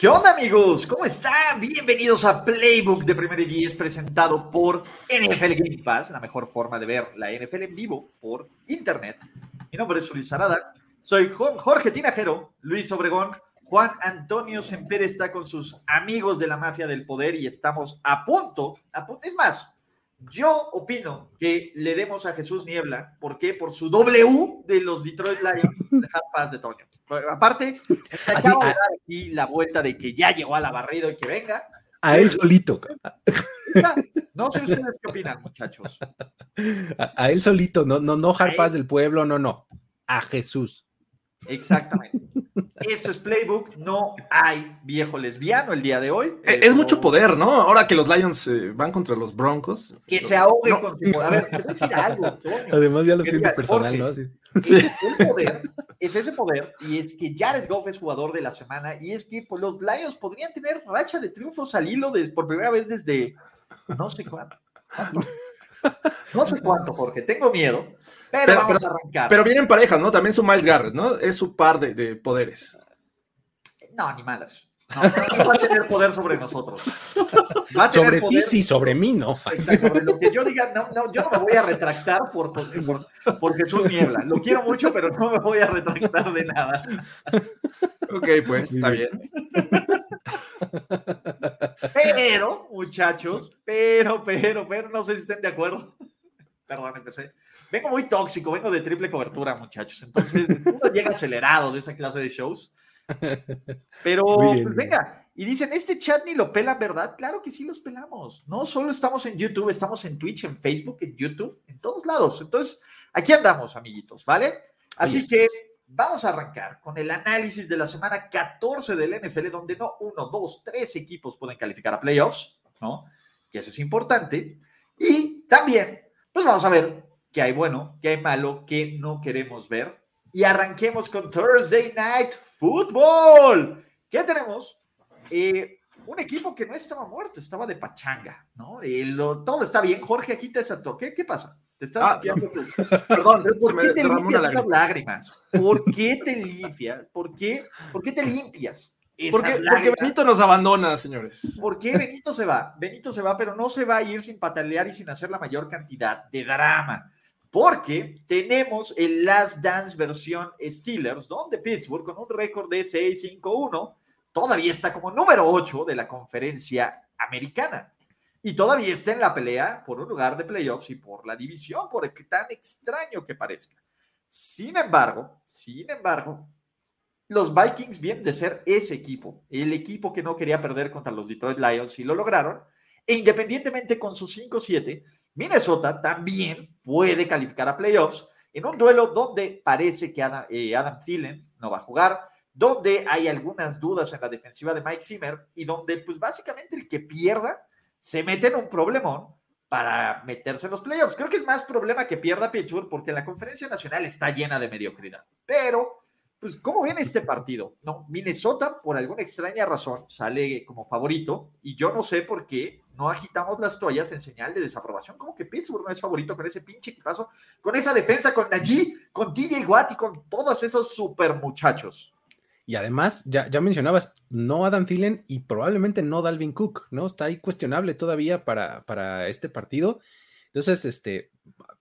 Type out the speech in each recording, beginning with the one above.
¿Qué onda amigos? ¿Cómo están? Bienvenidos a Playbook de Primero y Diez presentado por NFL Game Pass, la mejor forma de ver la NFL en vivo por internet. Mi nombre es Luis Arada, soy Jorge Tinajero, Luis Obregón, Juan Antonio Semper está con sus amigos de la mafia del poder y estamos a punto, a punto es más, yo opino que le demos a Jesús Niebla, ¿por qué? Por su W de los Detroit Lions, dejar paz de Toño. Aparte, Así, a... dar aquí la vuelta de que ya llegó a la barrida y que venga. A él solito. No sé ustedes qué opinan, muchachos. A, a él solito, no, no, no del pueblo, no, no. A Jesús. Exactamente. Esto es Playbook, no hay viejo lesbiano el día de hoy. Es, es mucho poder, ¿no? Ahora que los Lions eh, van contra los Broncos. Que se ahogue no. con su... A ver, te voy a decir algo, Antonio. Además ya lo siento personal, ¿no? Sí. Es, el poder, es ese poder, y es que Jared Goff es jugador de la semana, y es que pues, los Lions podrían tener racha de triunfos al hilo de, por primera vez desde no sé cuánto. ¿cuánto? No sé cuánto, Jorge, tengo miedo. Pero, pero, vamos pero, a arrancar. Pero vienen parejas, ¿no? También su Miles Garrett, ¿no? Es su par de, de poderes. No, ni madres. No, no va a tener poder sobre nosotros. Va a tener sobre ti sí, sobre mí no. Exacto, sobre lo que yo diga, no, no, yo no me voy a retractar por, por, por Jesús Niebla. Lo quiero mucho, pero no me voy a retractar de nada. Ok, pues, está bien. Pero, muchachos, pero, pero, pero, no sé si estén de acuerdo. Perdón, empecé. Vengo muy tóxico, vengo de triple cobertura, muchachos. Entonces, uno llega acelerado de esa clase de shows. Pero, bien, pues, venga, y dicen, este chat ni lo pelan, ¿verdad? Claro que sí los pelamos. No solo estamos en YouTube, estamos en Twitch, en Facebook, en YouTube, en todos lados. Entonces, aquí andamos, amiguitos, ¿vale? Así que vamos a arrancar con el análisis de la semana 14 del NFL, donde no uno, dos, tres equipos pueden calificar a playoffs, ¿no? Que eso es importante. Y también, pues vamos a ver qué hay bueno, qué hay malo, qué no queremos ver. Y arranquemos con Thursday Night Football. ¿Qué tenemos? Eh, un equipo que no estaba muerto, estaba de pachanga, ¿no? Eh, lo, todo está bien. Jorge, aquí te desató. ¿Qué, qué pasa? Te está ah, no. tu... Perdón, ¿por qué te limpias esas lágrimas? ¿Por qué te limpias? ¿Por qué, ¿Por qué te limpias? Porque, porque, Benito nos abandona, señores. ¿Por qué Benito se va? Benito se va, pero no se va a ir sin patalear y sin hacer la mayor cantidad de drama porque tenemos el Last Dance versión Steelers, donde Pittsburgh, con un récord de 6-5-1, todavía está como número 8 de la conferencia americana. Y todavía está en la pelea por un lugar de playoffs y por la división, por el que tan extraño que parezca. Sin embargo, sin embargo, los Vikings vienen de ser ese equipo, el equipo que no quería perder contra los Detroit Lions y lo lograron. E independientemente con sus 5-7, Minnesota también puede calificar a playoffs en un duelo donde parece que Adam, eh, Thielen no va a jugar, donde hay algunas dudas en la defensiva de Mike Zimmer y donde pues básicamente el que pierda se mete en un problemón para meterse en los playoffs. Creo que es más problema que pierda Pittsburgh porque la conferencia nacional está llena de mediocridad. Pero, pues, ¿cómo viene este partido? No, Minnesota, por alguna extraña razón, sale como favorito y yo no sé por qué no agitamos las toallas en señal de desaprobación. Como que Pittsburgh no es favorito con ese pinche equipazo, con esa defensa, con Najee, con TJ Watt y con todos esos super muchachos. Y además, ya, ya mencionabas, no Adam Thielen y probablemente no Dalvin Cook, ¿no? Está ahí cuestionable todavía para, para este partido. Entonces, este,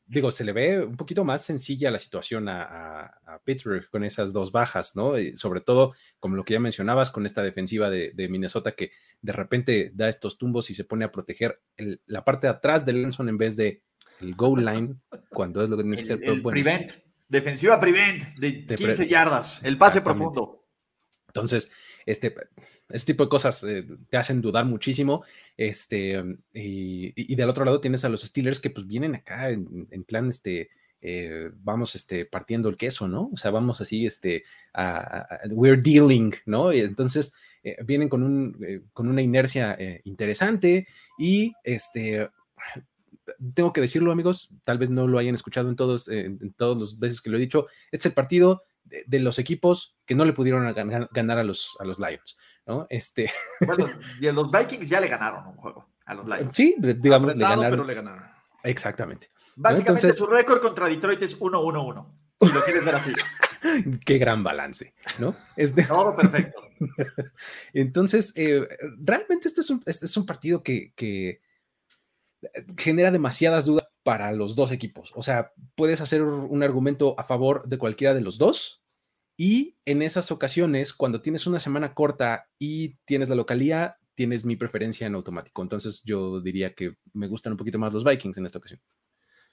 digo, se le ve un poquito más sencilla la situación a, Pittsburgh con esas dos bajas, ¿no? sobre todo, como lo que ya mencionabas, con esta defensiva de, Minnesota que de repente da estos tumbos y se pone a proteger la parte de atrás del Lenson en vez de el goal line, cuando es lo que tiene que ser. Prevent, defensiva prevent de 15 yardas, el pase profundo. Entonces, este, este tipo de cosas eh, te hacen dudar muchísimo. Este, y, del otro lado tienes a los Steelers que pues vienen acá en, plan, este, eh, vamos este, partiendo el queso, ¿no? O sea, vamos así, este, we're dealing, ¿no? Y entonces eh, vienen con, un, con una inercia interesante y este, tengo que decirlo, amigos, tal vez no lo hayan escuchado en todos, en todas las veces que lo he dicho, este es el partido de, los equipos que no le pudieron ganar, a, los, a los Lions, ¿no? Este... Bueno, y los Vikings ya le ganaron un juego a los Lions. Sí, digamos, le ganaron. Pero le ganaron. Exactamente. Básicamente su récord contra Detroit es 1-1-1, si lo quieres ver así. Qué gran balance, ¿no? Es de... Todo perfecto. Entonces, eh, realmente este es un, este es un partido que, que genera demasiadas dudas para los dos equipos. O sea, puedes hacer un argumento a favor de cualquiera de los dos y en esas ocasiones, cuando tienes una semana corta y tienes la localía, tienes mi preferencia en automático. Entonces yo diría que me gustan un poquito más los Vikings en esta ocasión.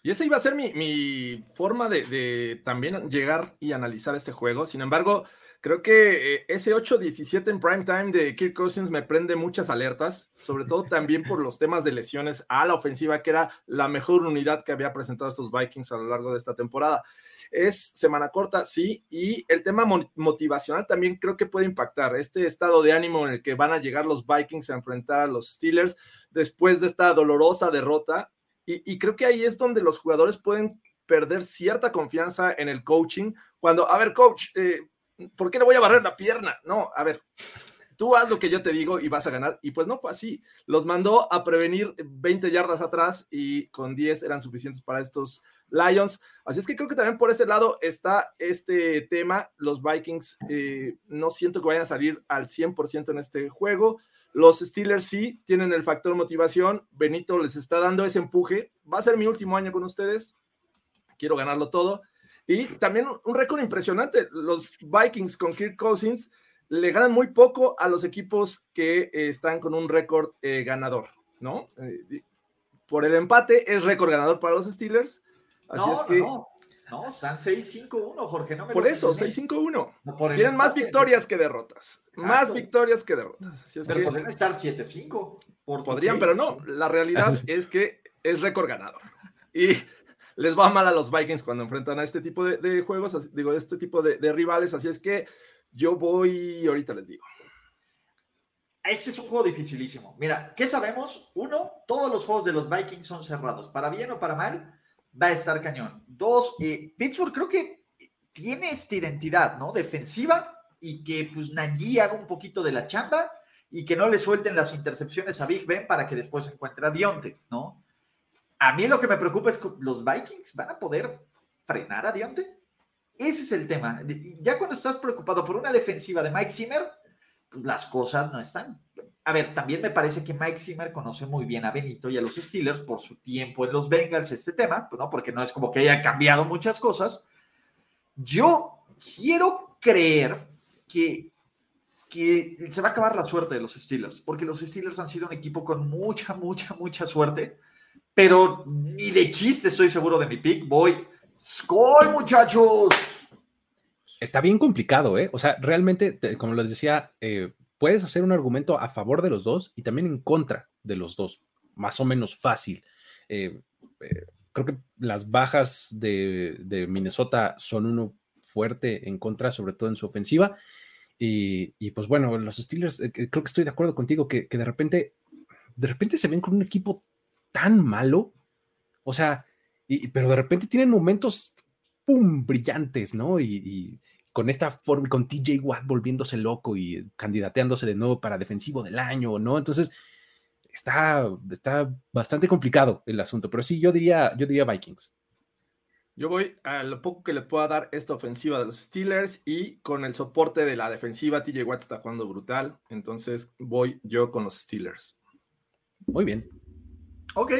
Y esa iba a ser mi, forma de, de, también llegar y analizar este juego. Sin embargo, Creo que eh, ese 8-17 en prime time de Kirk Cousins me prende muchas alertas, sobre todo también por los temas de lesiones a la ofensiva, que era la mejor unidad que había presentado estos Vikings a lo largo de esta temporada. Es semana corta, sí, y el tema motivacional también creo que puede impactar. Este estado de ánimo en el que van a llegar los Vikings a enfrentar a los Steelers después de esta dolorosa derrota. Y, creo que ahí es donde los jugadores pueden perder cierta confianza en el coaching. Cuando, a ver, coach, eh, ¿por qué le voy a barrer la pierna? No, a ver, tú haz lo que yo te digo y vas a ganar. Y pues no fue así. Los mandó a prevenir 20 yardas atrás y con 10 eran suficientes para estos Lions. Así es que creo que también por ese lado está este tema. Los Vikings eh, no siento que vayan a salir al 100% en este juego. Los Steelers sí tienen el factor motivación. Benito les está dando ese empuje. Va a ser mi último año con ustedes. Quiero ganarlo todo. Y también un récord impresionante. Los Vikings con Kirk Cousins le ganan muy poco a los equipos que eh, están con un récord eh, ganador, ¿no? Eh, por el empate es récord ganador para los Steelers. Así es que. No, no, están 6-5-1, Jorge. No por eso, 6-5-1. Tienen más victorias que derrotas. Más victorias que derrotas. Así es pero podrían estar 7-5. Podrían, pero no. La realidad es que es récord ganador. Y les va mal a los Vikings cuando enfrentan a este tipo de, juegos, digo, este tipo de, rivales, así es que yo voy, ahorita les digo. Este es un juego dificilísimo. Mira, ¿qué sabemos? Uno, todos los juegos de los Vikings son cerrados. Para bien o para mal, va a estar cañón. Dos, eh, Pittsburgh creo que tiene esta identidad, ¿no? Defensiva y que pues Nagy haga un poquito de la chamba y que no le suelten las intercepciones a Big Ben para que después encuentre a Dionte, ¿no? A mí lo que me preocupa es que los Vikings van a poder frenar a Dionte. Ese es el tema. Ya cuando estás preocupado por una defensiva de Mike Zimmer, pues las cosas no están. A ver, también me parece que Mike Zimmer conoce muy bien a Benito y a los Steelers por su tiempo en los Bengals, este tema, ¿no? porque no es como que haya cambiado muchas cosas. Yo quiero creer que, que se va a acabar la suerte de los Steelers, porque los Steelers han sido un equipo con mucha, mucha, mucha suerte pero ni de chiste estoy seguro de mi pick. Voy. ¡Skol, muchachos! Está bien complicado, ¿eh? O sea, realmente, como les decía, eh, puedes hacer un argumento a favor de los dos y también en contra de los dos, más o menos fácil. Eh, eh, creo que las bajas de, Minnesota son uno fuerte en contra, sobre todo en su ofensiva. Y, pues bueno, los Steelers, creo que estoy de acuerdo contigo que, que de repente, de repente se ven con un equipo tan malo. O sea, pero de repente tienen momentos, ¡pum!, brillantes, ¿no? Y, con esta forma, con TJ Watt volviéndose loco y candidateándose de nuevo para defensivo del año, ¿no? Entonces, está, está bastante complicado el asunto, pero sí, yo diría, yo diría Vikings. Yo voy a lo poco que le pueda dar esta ofensiva de los Steelers y con el soporte de la defensiva, TJ Watt está jugando brutal, entonces voy yo con los Steelers. Muy bien. Ok.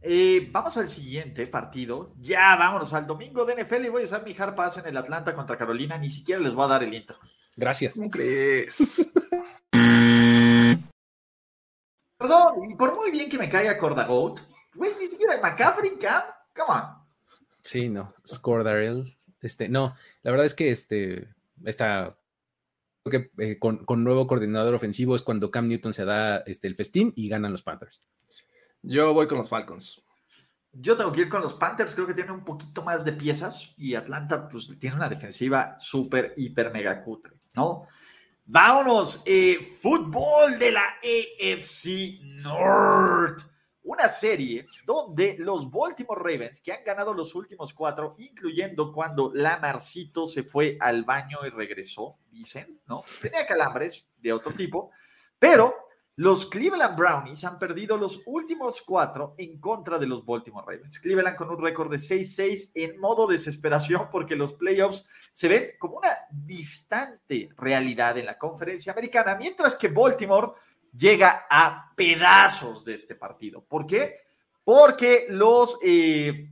Eh, vamos al siguiente partido. Ya, vámonos al domingo de NFL y voy a usar mi hard pass en el Atlanta contra Carolina. Ni siquiera les voy a dar el intro. Gracias. ¿Cómo crees? Perdón, y por muy bien que me caiga Cordagoat, güey, ni siquiera McCaffrey Cam. Come on. Sí, no. Score Daryl. Este, no, la verdad es que este, esta, creo que eh, con, con, nuevo coordinador ofensivo es cuando Cam Newton se da este, el festín y ganan los Panthers. Yo voy con los Falcons. Yo tengo que ir con los Panthers, creo que tiene un poquito más de piezas y Atlanta pues tiene una defensiva súper, hiper, mega cutre, ¿no? Vámonos, eh, fútbol de la AFC North. Una serie donde los Baltimore Ravens, que han ganado los últimos cuatro, incluyendo cuando Lamarcito se fue al baño y regresó, dicen, ¿no? Tenía calambres de otro tipo, pero los Cleveland Brownies han perdido los últimos cuatro en contra de los Baltimore Ravens. Cleveland con un récord de 6-6 en modo desesperación porque los playoffs se ven como una distante realidad en la conferencia americana, mientras que Baltimore llega a pedazos de este partido. ¿Por qué? Porque los, eh,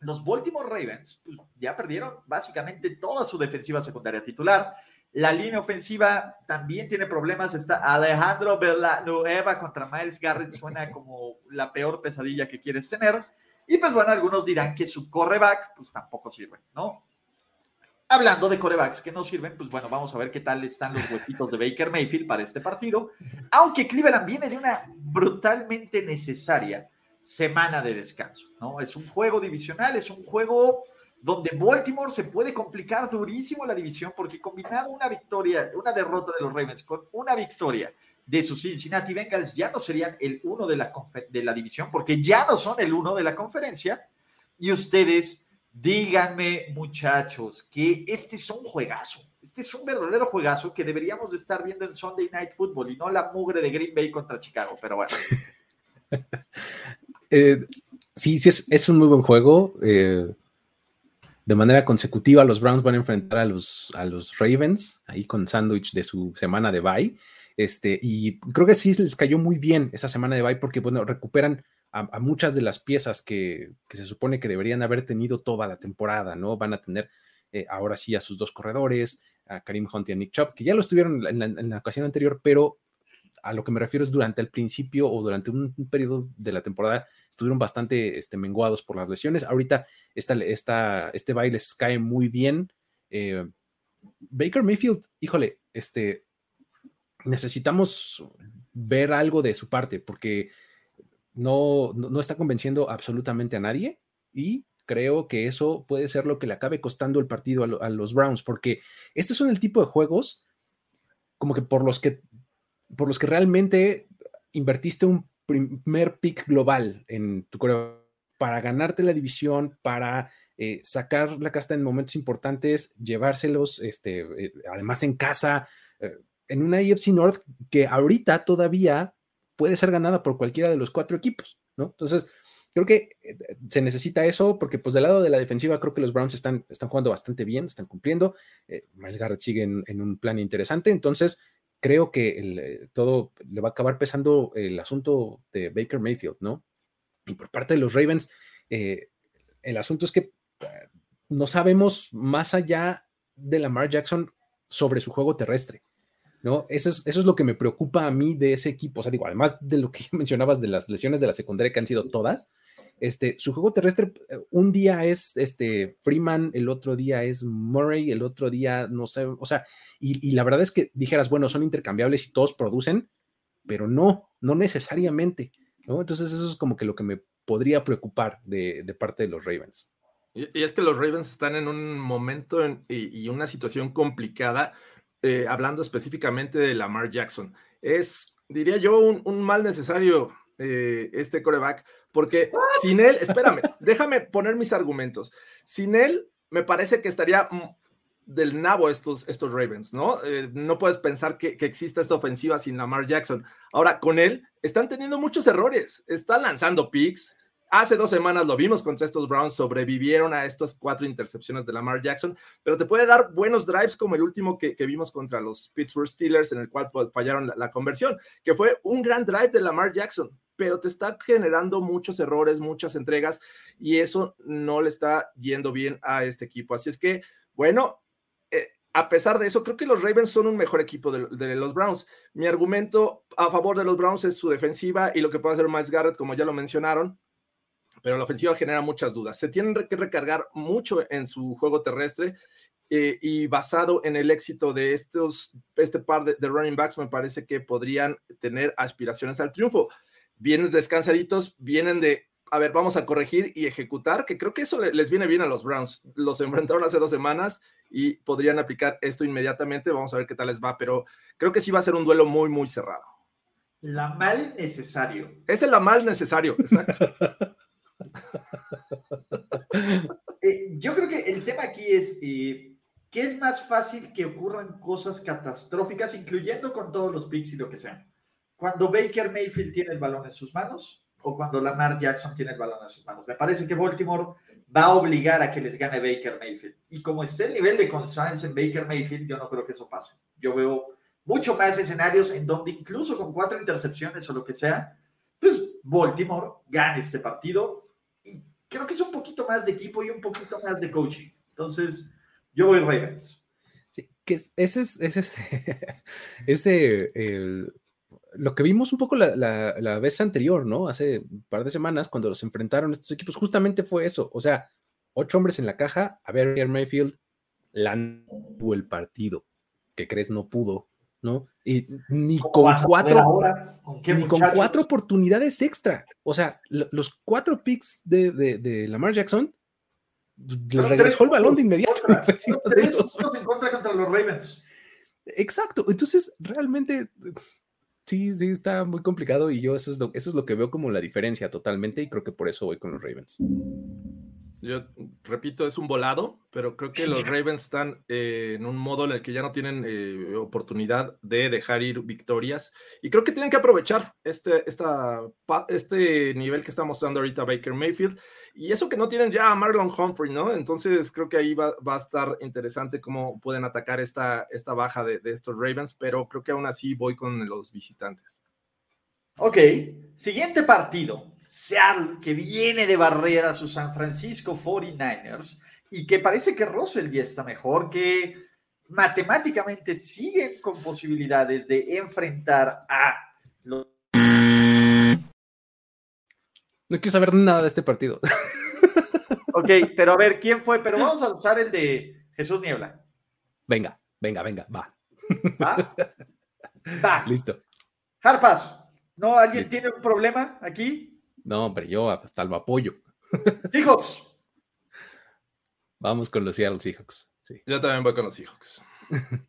los Baltimore Ravens pues, ya perdieron básicamente toda su defensiva secundaria titular la línea ofensiva también tiene problemas. Está Alejandro Villanueva contra Miles Garrett. Suena como la peor pesadilla que quieres tener. Y pues bueno, algunos dirán que su coreback pues tampoco sirve, ¿no? Hablando de corebacks que no sirven, pues bueno, vamos a ver qué tal están los huequitos de Baker Mayfield para este partido. Aunque Cleveland viene de una brutalmente necesaria semana de descanso, ¿no? Es un juego divisional, es un juego donde Baltimore se puede complicar durísimo la división porque combinado una victoria, una derrota de los Ravens con una victoria de sus Cincinnati Bengals ya no serían el uno de la, de la división porque ya no son el uno de la conferencia. Y ustedes díganme, muchachos, que este es un juegazo. Este es un verdadero juegazo que deberíamos de estar viendo en Sunday Night Football y no la mugre de Green Bay contra Chicago, pero bueno. eh, sí, sí, es, es, un muy buen juego. Eh, de manera consecutiva los Browns van a enfrentar a los, a los Ravens, ahí con sándwich de su semana de bye. Este, y creo que sí les cayó muy bien esa semana de bye porque, bueno, recuperan a, muchas de las piezas que, se supone que deberían haber tenido toda la temporada, ¿no? Van a tener eh, ahora sí a sus dos corredores, a Karim Hunt y a Nick Chubb, que ya lo estuvieron en la ocasión anterior, pero a lo que me refiero es durante el principio o durante un, periodo de la temporada estuvieron bastante este, menguados por las lesiones. Ahorita esta, este baile les cae muy bien. Eh, Baker Mayfield, híjole, este, necesitamos ver algo de su parte porque no, no, está convenciendo absolutamente a nadie y creo que eso puede ser lo que le acabe costando el partido a, a los Browns porque este son el tipo de juegos como que por los que por los que realmente invertiste un primer pick global en tu coreo para ganarte la división, para eh, sacar la casta en momentos importantes, llevárselos, este, eh, además en casa, eh, en una AFC North que ahorita todavía puede ser ganada por cualquiera de los cuatro equipos, ¿no? Entonces, creo que se necesita eso porque pues del lado de la defensiva creo que los Browns están, están jugando bastante bien, están cumpliendo, Miles Garrett sigue en, un plan interesante, entonces creo que eh, todo le va a acabar pesando el asunto de Baker Mayfield, ¿no? Y por parte de los Ravens, eh, el asunto es que eh, no sabemos más allá de Lamar Jackson sobre su juego terrestre, ¿no? Eso es, eso es lo que me preocupa a mí de ese equipo. O sea, digo, además de lo que mencionabas de las lesiones de la secundaria que han sido todas, este, su juego terrestre, eh, un día es este, Freeman, el otro día es Murray, el otro día no sé, o sea, y, la verdad es que dijeras, bueno, son intercambiables y todos producen, pero no, no necesariamente, ¿no? Entonces eso es como que lo que me podría preocupar de, parte de los Ravens. Y, es que los Ravens están en un momento y, una situación complicada, eh, hablando específicamente de Lamar Jackson. Es, diría yo, un, un mal necesario eh, este coreback, porque sin él, espérame, déjame poner mis argumentos. Sin él, me parece que estaría del nabo estos, estos Ravens, ¿no? Eh, no puedes pensar que, que, exista esta ofensiva sin Lamar Jackson. Ahora, con él, están teniendo muchos errores. Están lanzando picks. Hace dos semanas lo vimos contra estos Browns, sobrevivieron a estas cuatro intercepciones de Lamar Jackson, pero te puede dar buenos drives como el último que, vimos contra los Pittsburgh Steelers, en el cual pues, fallaron la, la, conversión, que fue un gran drive de Lamar Jackson pero te está generando muchos errores, muchas entregas, y eso no le está yendo bien a este equipo. Así es que, bueno, eh, a pesar de eso, creo que los Ravens son un mejor equipo de, los Browns. Mi argumento a favor de los Browns es su defensiva y lo que puede hacer Miles Garrett, como ya lo mencionaron, pero la ofensiva genera muchas dudas. Se tienen que recargar mucho en su juego terrestre eh, y basado en el éxito de estos, este par de, running backs, me parece que podrían tener aspiraciones al triunfo. Vienen descansaditos, vienen de a ver, vamos a corregir y ejecutar, que creo que eso les viene bien a los Browns. Los enfrentaron hace dos semanas y podrían aplicar esto inmediatamente. Vamos a ver qué tal les va, pero creo que sí va a ser un duelo muy, muy cerrado. La mal necesario. Es el la mal necesario, exacto. Eh, yo creo que el tema aquí es eh, que es más fácil que ocurran cosas catastróficas, incluyendo con todos los picks y lo que sea. Cuando Baker Mayfield tiene el balón en sus manos o cuando Lamar Jackson tiene el balón en sus manos. Me parece que Baltimore va a obligar a que les gane Baker Mayfield. Y como esté el nivel de confianza en Baker Mayfield, yo no creo que eso pase. Yo veo mucho más escenarios en donde incluso con cuatro intercepciones o lo que sea, pues Baltimore gane este partido. Y creo que es un poquito más de equipo y un poquito más de coaching. Entonces, yo voy Ravens. Sí, ese es, ese es ese, el, lo que vimos un poco la, vez anterior, ¿no? Hace un par de semanas, cuando los enfrentaron estos equipos, justamente fue eso. O sea, ocho hombres en la caja, a ver, Mayfield lanzó el partido, que crees no pudo, ¿no? Y ni con cuatro, ni con cuatro oportunidades extra. O sea, los cuatro picks de, de, Lamar Jackson pues, le regresó el balón de inmediato. en contra contra los Ravens. Exacto. Entonces, realmente sí, sí, está muy complicado y yo eso es, lo, eso es lo que veo como la diferencia totalmente y creo que por eso voy con los Ravens. Yo repito, es un volado, pero creo que los Ravens están eh, en un modo en el que ya no tienen eh, oportunidad de dejar ir victorias y creo que tienen que aprovechar este, esta, este nivel que está mostrando ahorita Baker Mayfield y eso que no tienen ya a Marlon Humphrey, ¿no? Entonces creo que ahí va, a estar interesante cómo pueden atacar esta, esta baja de, de estos Ravens, pero creo que aún así voy con los visitantes. Ok, siguiente partido. Seattle, que viene de barrer a sus San Francisco 49ers y que parece que Russell ya está mejor, que matemáticamente siguen con posibilidades de enfrentar a los... No quiero saber nada de este partido. Ok, pero a ver, ¿quién fue? Pero vamos a usar el de Jesús Niebla. Venga, venga, venga, va. ¿Va? Va. Listo. Harpas, ¿no? ¿Alguien tiene un problema aquí? No, hombre, yo hasta lo apoyo. Seahawks. Vamos con los Seattle Seahawks. Sí. Yo también voy con los Seahawks.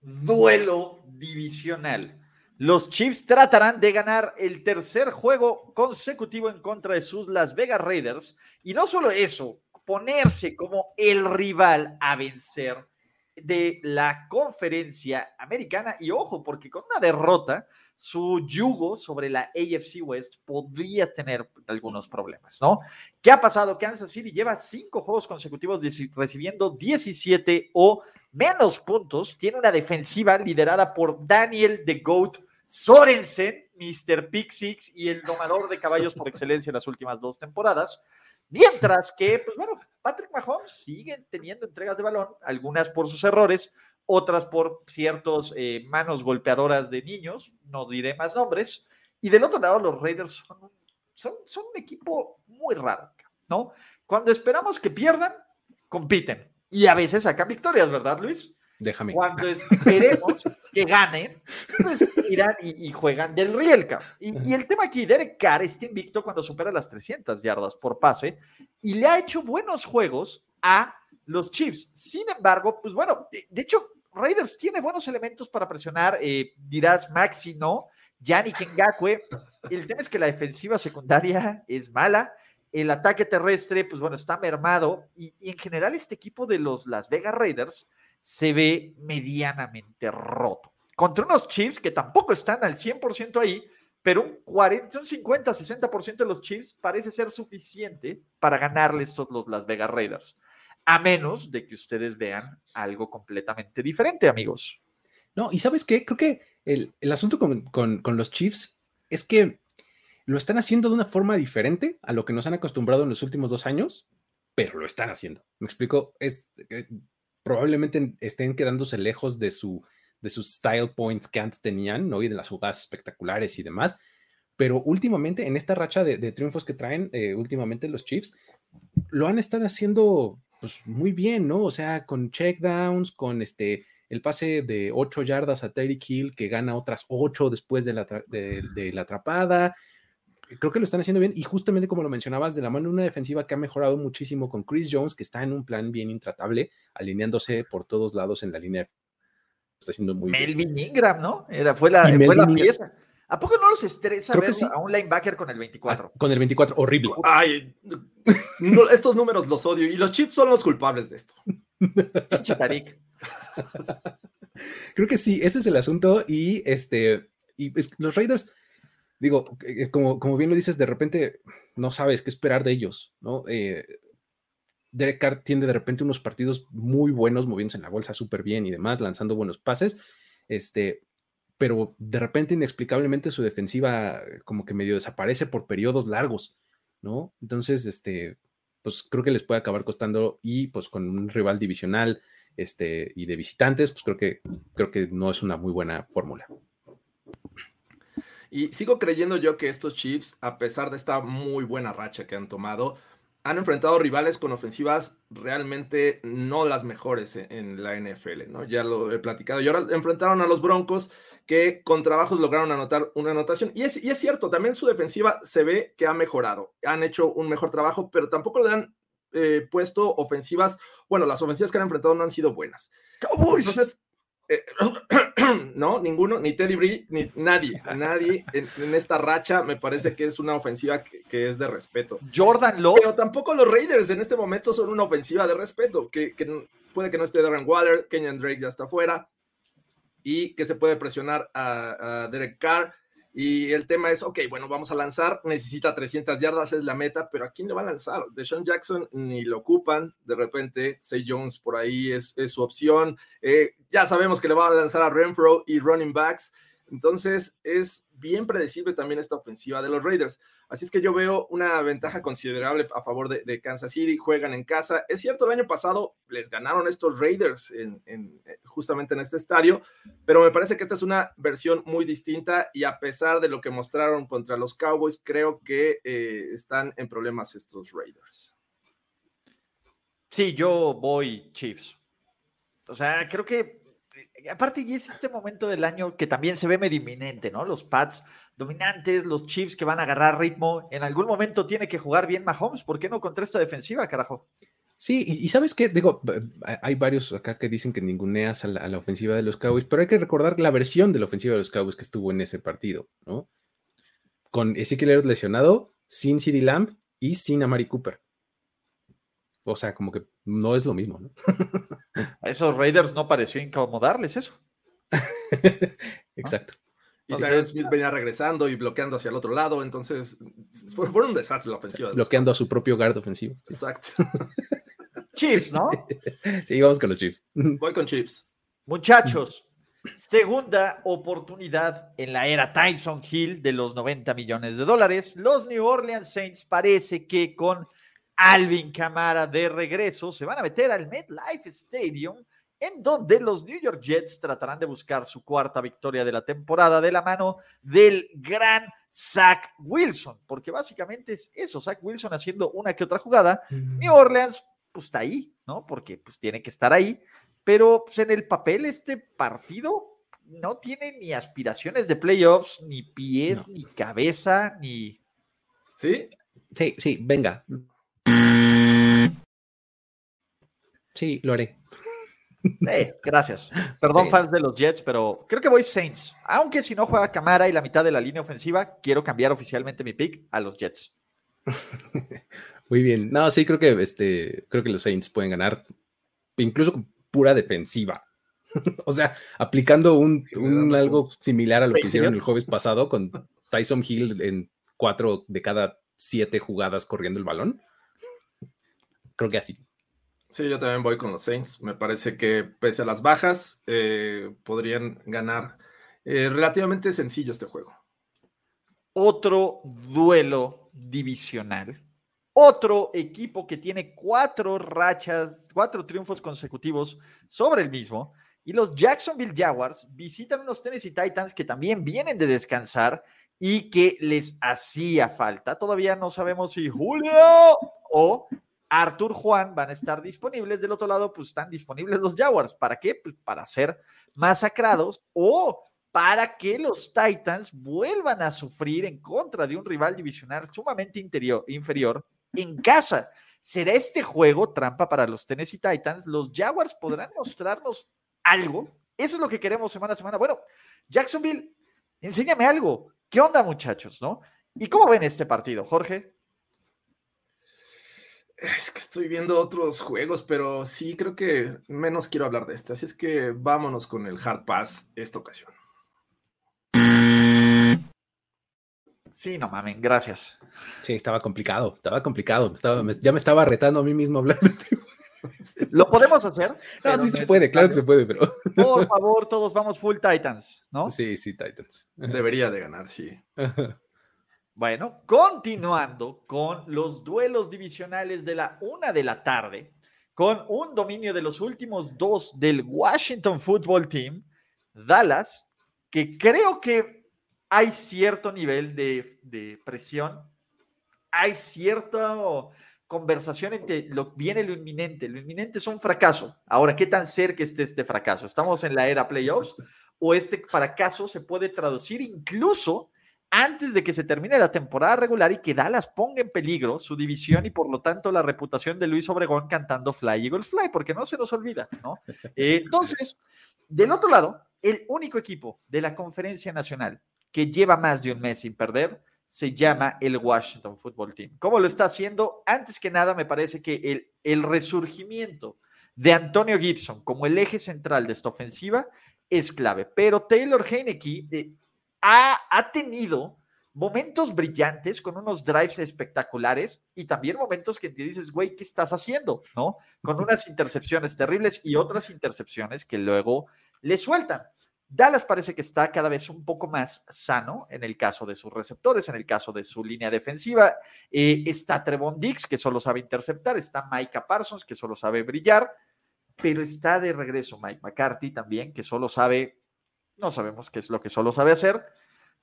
Duelo divisional. Los Chiefs tratarán de ganar el tercer juego consecutivo en contra de sus Las Vegas Raiders. Y no solo eso, ponerse como el rival a vencer de la conferencia americana. Y ojo, porque con una derrota, su yugo sobre la AFC West podría tener algunos problemas, ¿no? ¿Qué ha pasado? Kansas City lleva cinco juegos consecutivos recibiendo 17 o menos puntos. Tiene una defensiva liderada por Daniel de Goat Sorensen, Mr. Pick Six y el domador de caballos por excelencia en las últimas dos temporadas. Mientras que, pues bueno, Patrick Mahomes sigue teniendo entregas de balón, algunas por sus errores, otras por ciertos eh, manos golpeadoras de niños, no diré más nombres. Y del otro lado, los Raiders son, son, son un equipo muy raro, ¿no? Cuando esperamos que pierdan, compiten. Y a veces sacan victorias, ¿verdad, Luis? Déjame. Cuando esperemos que ganen, pues irán y, juegan del Rielca. Y, y, el tema aquí, Derek Carr está invicto cuando supera las 300 yardas por pase y le ha hecho buenos juegos a los Chiefs. Sin embargo, pues bueno, de, hecho, Raiders tiene buenos elementos para presionar. Eh, dirás, Maxi, no. Yannick Ngakwe. El tema es que la defensiva secundaria es mala. El ataque terrestre, pues bueno, está mermado. Y, y en general, este equipo de los Las Vegas Raiders se ve medianamente roto. Contra unos Chiefs que tampoco están al 100% ahí, pero un 40, un 50, 60% de los Chiefs parece ser suficiente para ganarle estos los Las Vegas Raiders. A menos de que ustedes vean algo completamente diferente, amigos. No, y sabes qué, creo que el, asunto con, con, los Chiefs es que lo están haciendo de una forma diferente a lo que nos han acostumbrado en los últimos dos años, pero lo están haciendo. Me explico, es, eh, probablemente estén quedándose lejos de, su, de sus style points que antes tenían, ¿no? Y de las jugadas espectaculares y demás. Pero últimamente, en esta racha de, triunfos que traen eh, últimamente los Chiefs, lo han estado haciendo pues, muy bien, ¿no? O sea, con checkdowns, con este, el pase de 8 yardas a Terry Kill, que gana otras 8 después de la, de la atrapada, creo que lo están haciendo bien y justamente como lo mencionabas, de la mano de una defensiva que ha mejorado muchísimo con Chris Jones, que está en un plan bien intratable, alineándose por todos lados en la línea. Está haciendo muy Melvin Ingram, ¿no? Era, fue la, fue la pieza. ¿A poco no los estresa ver a un linebacker con el 24? Ah, con el 24, horrible. Ay, estos números los odio y los chips son los culpables de esto. Pinche Tarik. Creo que sí, ese es el asunto y este y los Raiders digo, eh, como, como bien lo dices, de repente no sabes qué esperar de ellos, ¿no? Eh, Derek Carr tiene de repente unos partidos muy buenos, moviéndose en la bolsa súper bien y demás, lanzando buenos pases, este, pero de repente inexplicablemente su defensiva como que medio desaparece por periodos largos, ¿no? Entonces, este, pues creo que les puede acabar costando y pues con un rival divisional, este, y de visitantes, pues creo que, creo que no es una muy buena fórmula. Y sigo creyendo yo que estos Chiefs, a pesar de esta muy buena racha que han tomado, han enfrentado rivales con ofensivas realmente no las mejores en, la NFL, ¿no? Ya lo he platicado. Y ahora enfrentaron a los Broncos que con trabajos lograron anotar una anotación. Y es, y es cierto, también su defensiva se ve que ha mejorado. Han hecho un mejor trabajo, pero tampoco le han eh, puesto ofensivas. Bueno, las ofensivas que han enfrentado no han sido buenas. Entonces, eh, no, ninguno, ni Teddy Bree, ni nadie, nadie en, esta racha me parece que es una ofensiva que, es de respeto. Jordan Love. Pero tampoco los Raiders en este momento son una ofensiva de respeto, que, puede que no esté Darren Waller, Kenyan Drake ya está fuera, y que se puede presionar a Derek Carr y el tema es, ok, bueno, vamos a lanzar, necesita 300 yardas, es la meta, pero ¿a quién le va a lanzar? De Sean Jackson ni lo ocupan, de repente, Say Jones por ahí es, su opción. Eh, ya sabemos que le va a lanzar a Renfro y running backs. Entonces es bien predecible también esta ofensiva de los Raiders. Así es que yo veo una ventaja considerable a favor de, Kansas City. Juegan en casa. Es cierto, el año pasado les ganaron estos Raiders en, eh, justamente en este estadio, pero me parece que esta es una versión muy distinta y a pesar de lo que mostraron contra los Cowboys, creo que eh, están en problemas estos Raiders. Sí, yo voy Chiefs. O sea, creo que aparte, y es este momento del año que también se ve medio inminente, ¿no? Los Pats dominantes, los Chiefs que van a agarrar ritmo. En algún momento tiene que jugar bien Mahomes. ¿Por qué no contra esta defensiva, carajo? Sí, y, sabes qué, digo, hay varios acá que dicen que ninguneas a la, a la, ofensiva de los Cowboys, pero hay que recordar la versión de la ofensiva de los Cowboys que estuvo en ese partido, ¿no? Con Ezequiel lesionado, sin CD Lamb y sin Amari Cooper. O sea, como que no es lo mismo, ¿no? A esos Raiders no pareció incomodarles eso. Exacto. Y Terrence Smith venía regresando y bloqueando hacia el otro lado, entonces fue, un desastre la ofensiva. bloqueando a su propio guard ofensivo. Exacto. Chiefs, ¿no? Sí, vamos con los Chiefs. Voy con Chiefs. Muchachos, segunda oportunidad en la era Tyson Hill de los 90 millones de dólares. Los New Orleans Saints parece que con Alvin Camara de regreso, se van a meter al MetLife Stadium, en donde los New York Jets tratarán de buscar su cuarta victoria de la temporada de la mano del gran Zach Wilson, porque básicamente es eso, Zach Wilson haciendo una que otra jugada. New Orleans, pues está ahí, ¿no? Porque pues tiene que estar ahí, pero pues, en el papel este partido no tiene ni aspiraciones de playoffs, ni pies, ni cabeza, ni... ¿Sí? Sí, sí, venga, Sí, lo haré. Eh, gracias. Perdón, fans de los Jets, pero creo que voy Saints. Aunque si no juega Camara y la mitad de la línea ofensiva, quiero cambiar oficialmente mi pick a los Jets. Muy bien. No, sí, creo que este, creo que los Saints pueden ganar, incluso con pura defensiva. o sea, aplicando un, algo similar a lo que hicieron el jueves pasado con Tyson Hill en cuatro de cada siete jugadas corriendo el balón. Creo que así. Sí, yo también voy con los Saints. Me parece que pese a las bajas, eh, podrían ganar eh, relativamente sencillo este juego. otro duelo divisional. Otro equipo que tiene cuatro rachas, cuatro triunfos consecutivos sobre el mismo. Y los Jacksonville Jaguars visitan unos Tennessee Titans que también vienen de descansar y que les hacía falta. Todavía no sabemos si Julio o Arthur Juan van a estar disponibles. Del otro lado, pues están disponibles los Jaguars. ¿Para qué? Pues para ser masacrados o para que los Titans vuelvan a sufrir en contra de un rival divisional sumamente inferior en casa. ¿Será este juego trampa para los Tennessee Titans? ¿Los Jaguars podrán mostrarnos algo? Eso es lo que queremos semana a semana. Bueno, Jacksonville, enséñame algo. ¿Qué onda, muchachos? ¿No? ¿Y cómo ven este partido, Jorge? Es que estoy viendo otros juegos, pero sí creo que menos quiero hablar de este. Así es que vámonos con el Hard Pass esta ocasión. Sí, no mamen, gracias. Sí, estaba complicado, estaba complicado. ya me estaba retando a mí mismo hablar de este ¿Lo podemos hacer? No, sí se puede, claro que se puede, pero. Por favor, todos vamos full Titans, ¿no? Sí, sí, Titans. Debería de ganar, sí. Bueno, continuando con los duelos divisionales de la una de la tarde, con un dominio de los últimos dos del Washington Football Team, Dallas, que creo que hay cierto nivel de, presión, hay cierta conversación entre lo viene lo inminente. Lo inminente es un fracaso. Ahora, ¿qué tan cerca esté este fracaso? ¿Estamos en la era playoffs? ¿O este fracaso se puede traducir incluso antes de que se termine la temporada regular y que Dallas ponga en peligro su división y por lo tanto la reputación de Luis Obregón cantando Fly Eagles Fly, porque no se nos olvida, ¿no? Eh, entonces, del otro lado, el único equipo de la conferencia nacional que lleva más de un mes sin perder se llama el Washington Football Team. ¿Cómo lo está haciendo? Antes que nada, me parece que el, el resurgimiento de Antonio Gibson como el eje central de esta ofensiva es clave, pero Taylor Heineke eh, ha, tenido momentos brillantes con unos drives espectaculares y también momentos que te dices, güey, ¿qué estás haciendo? ¿No? Con unas intercepciones terribles y otras intercepciones que luego le sueltan. Dallas parece que está cada vez un poco más sano en el caso de sus receptores, en el caso de su línea defensiva. Eh, está Trevon Dix, que solo sabe interceptar, está Micah Parsons, que solo sabe brillar, pero está de regreso Mike McCarthy también, que solo sabe no sabemos qué es lo que solo sabe hacer.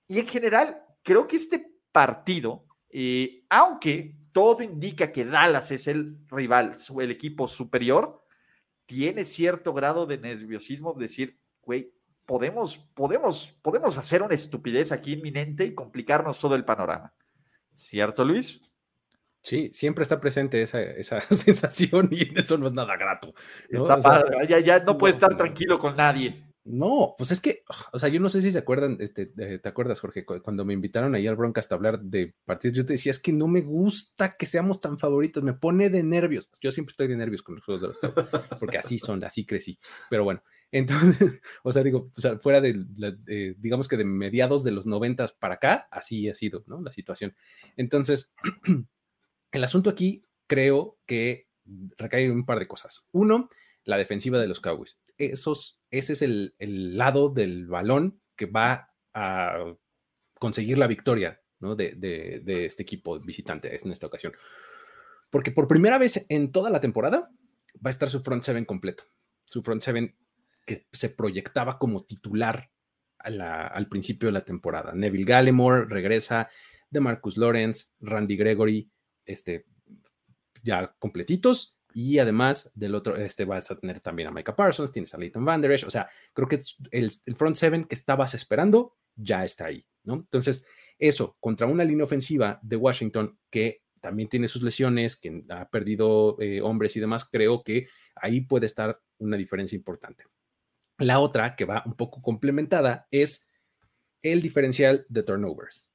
Y en general, creo que este partido, eh, aunque todo indica que Dallas es el rival, el equipo superior, tiene cierto grado de nerviosismo, decir, güey, podemos, podemos, podemos hacer una estupidez aquí inminente y complicarnos todo el panorama. ¿Cierto, Luis? Sí, siempre está presente esa, esa sensación y eso no es nada grato. Está padre, ya, ya no puede estar tranquilo con nadie. No, pues es que, o sea, yo no sé si se acuerdan, este, ¿te acuerdas, Jorge? Cuando me invitaron ahí al Broncast a hablar de partidos, yo te decía, es que no me gusta que seamos tan favoritos, me pone de nervios. Yo siempre estoy de nervios con los juegos de los porque así son, así crecí. Pero bueno, entonces, o sea, digo, o sea, fuera de, digamos que de mediados de los noventas para acá, así ha sido, ¿no? La situación. Entonces, el asunto aquí creo que recae en un par de cosas. Uno, la defensiva de los Cowboys. Esos, ese es el, lado del balón que va a conseguir la victoria de, este equipo visitante en esta ocasión. Porque por primera vez en toda la temporada va a estar su front seven completo. Su front seven que se proyectaba como titular al principio de la temporada. Neville Gallimore regresa, de Marcus Lawrence, Randy Gregory, este, ya completitos y además del otro, este vas a tener también a Micah Parsons, tienes a Leighton Van Der Esch, o sea, creo que el, el, front seven que estabas esperando ya está ahí, ¿no? Entonces, eso, contra una línea ofensiva de Washington que también tiene sus lesiones, que ha perdido eh, hombres y demás, creo que ahí puede estar una diferencia importante. La otra, que va un poco complementada, es el diferencial de turnovers.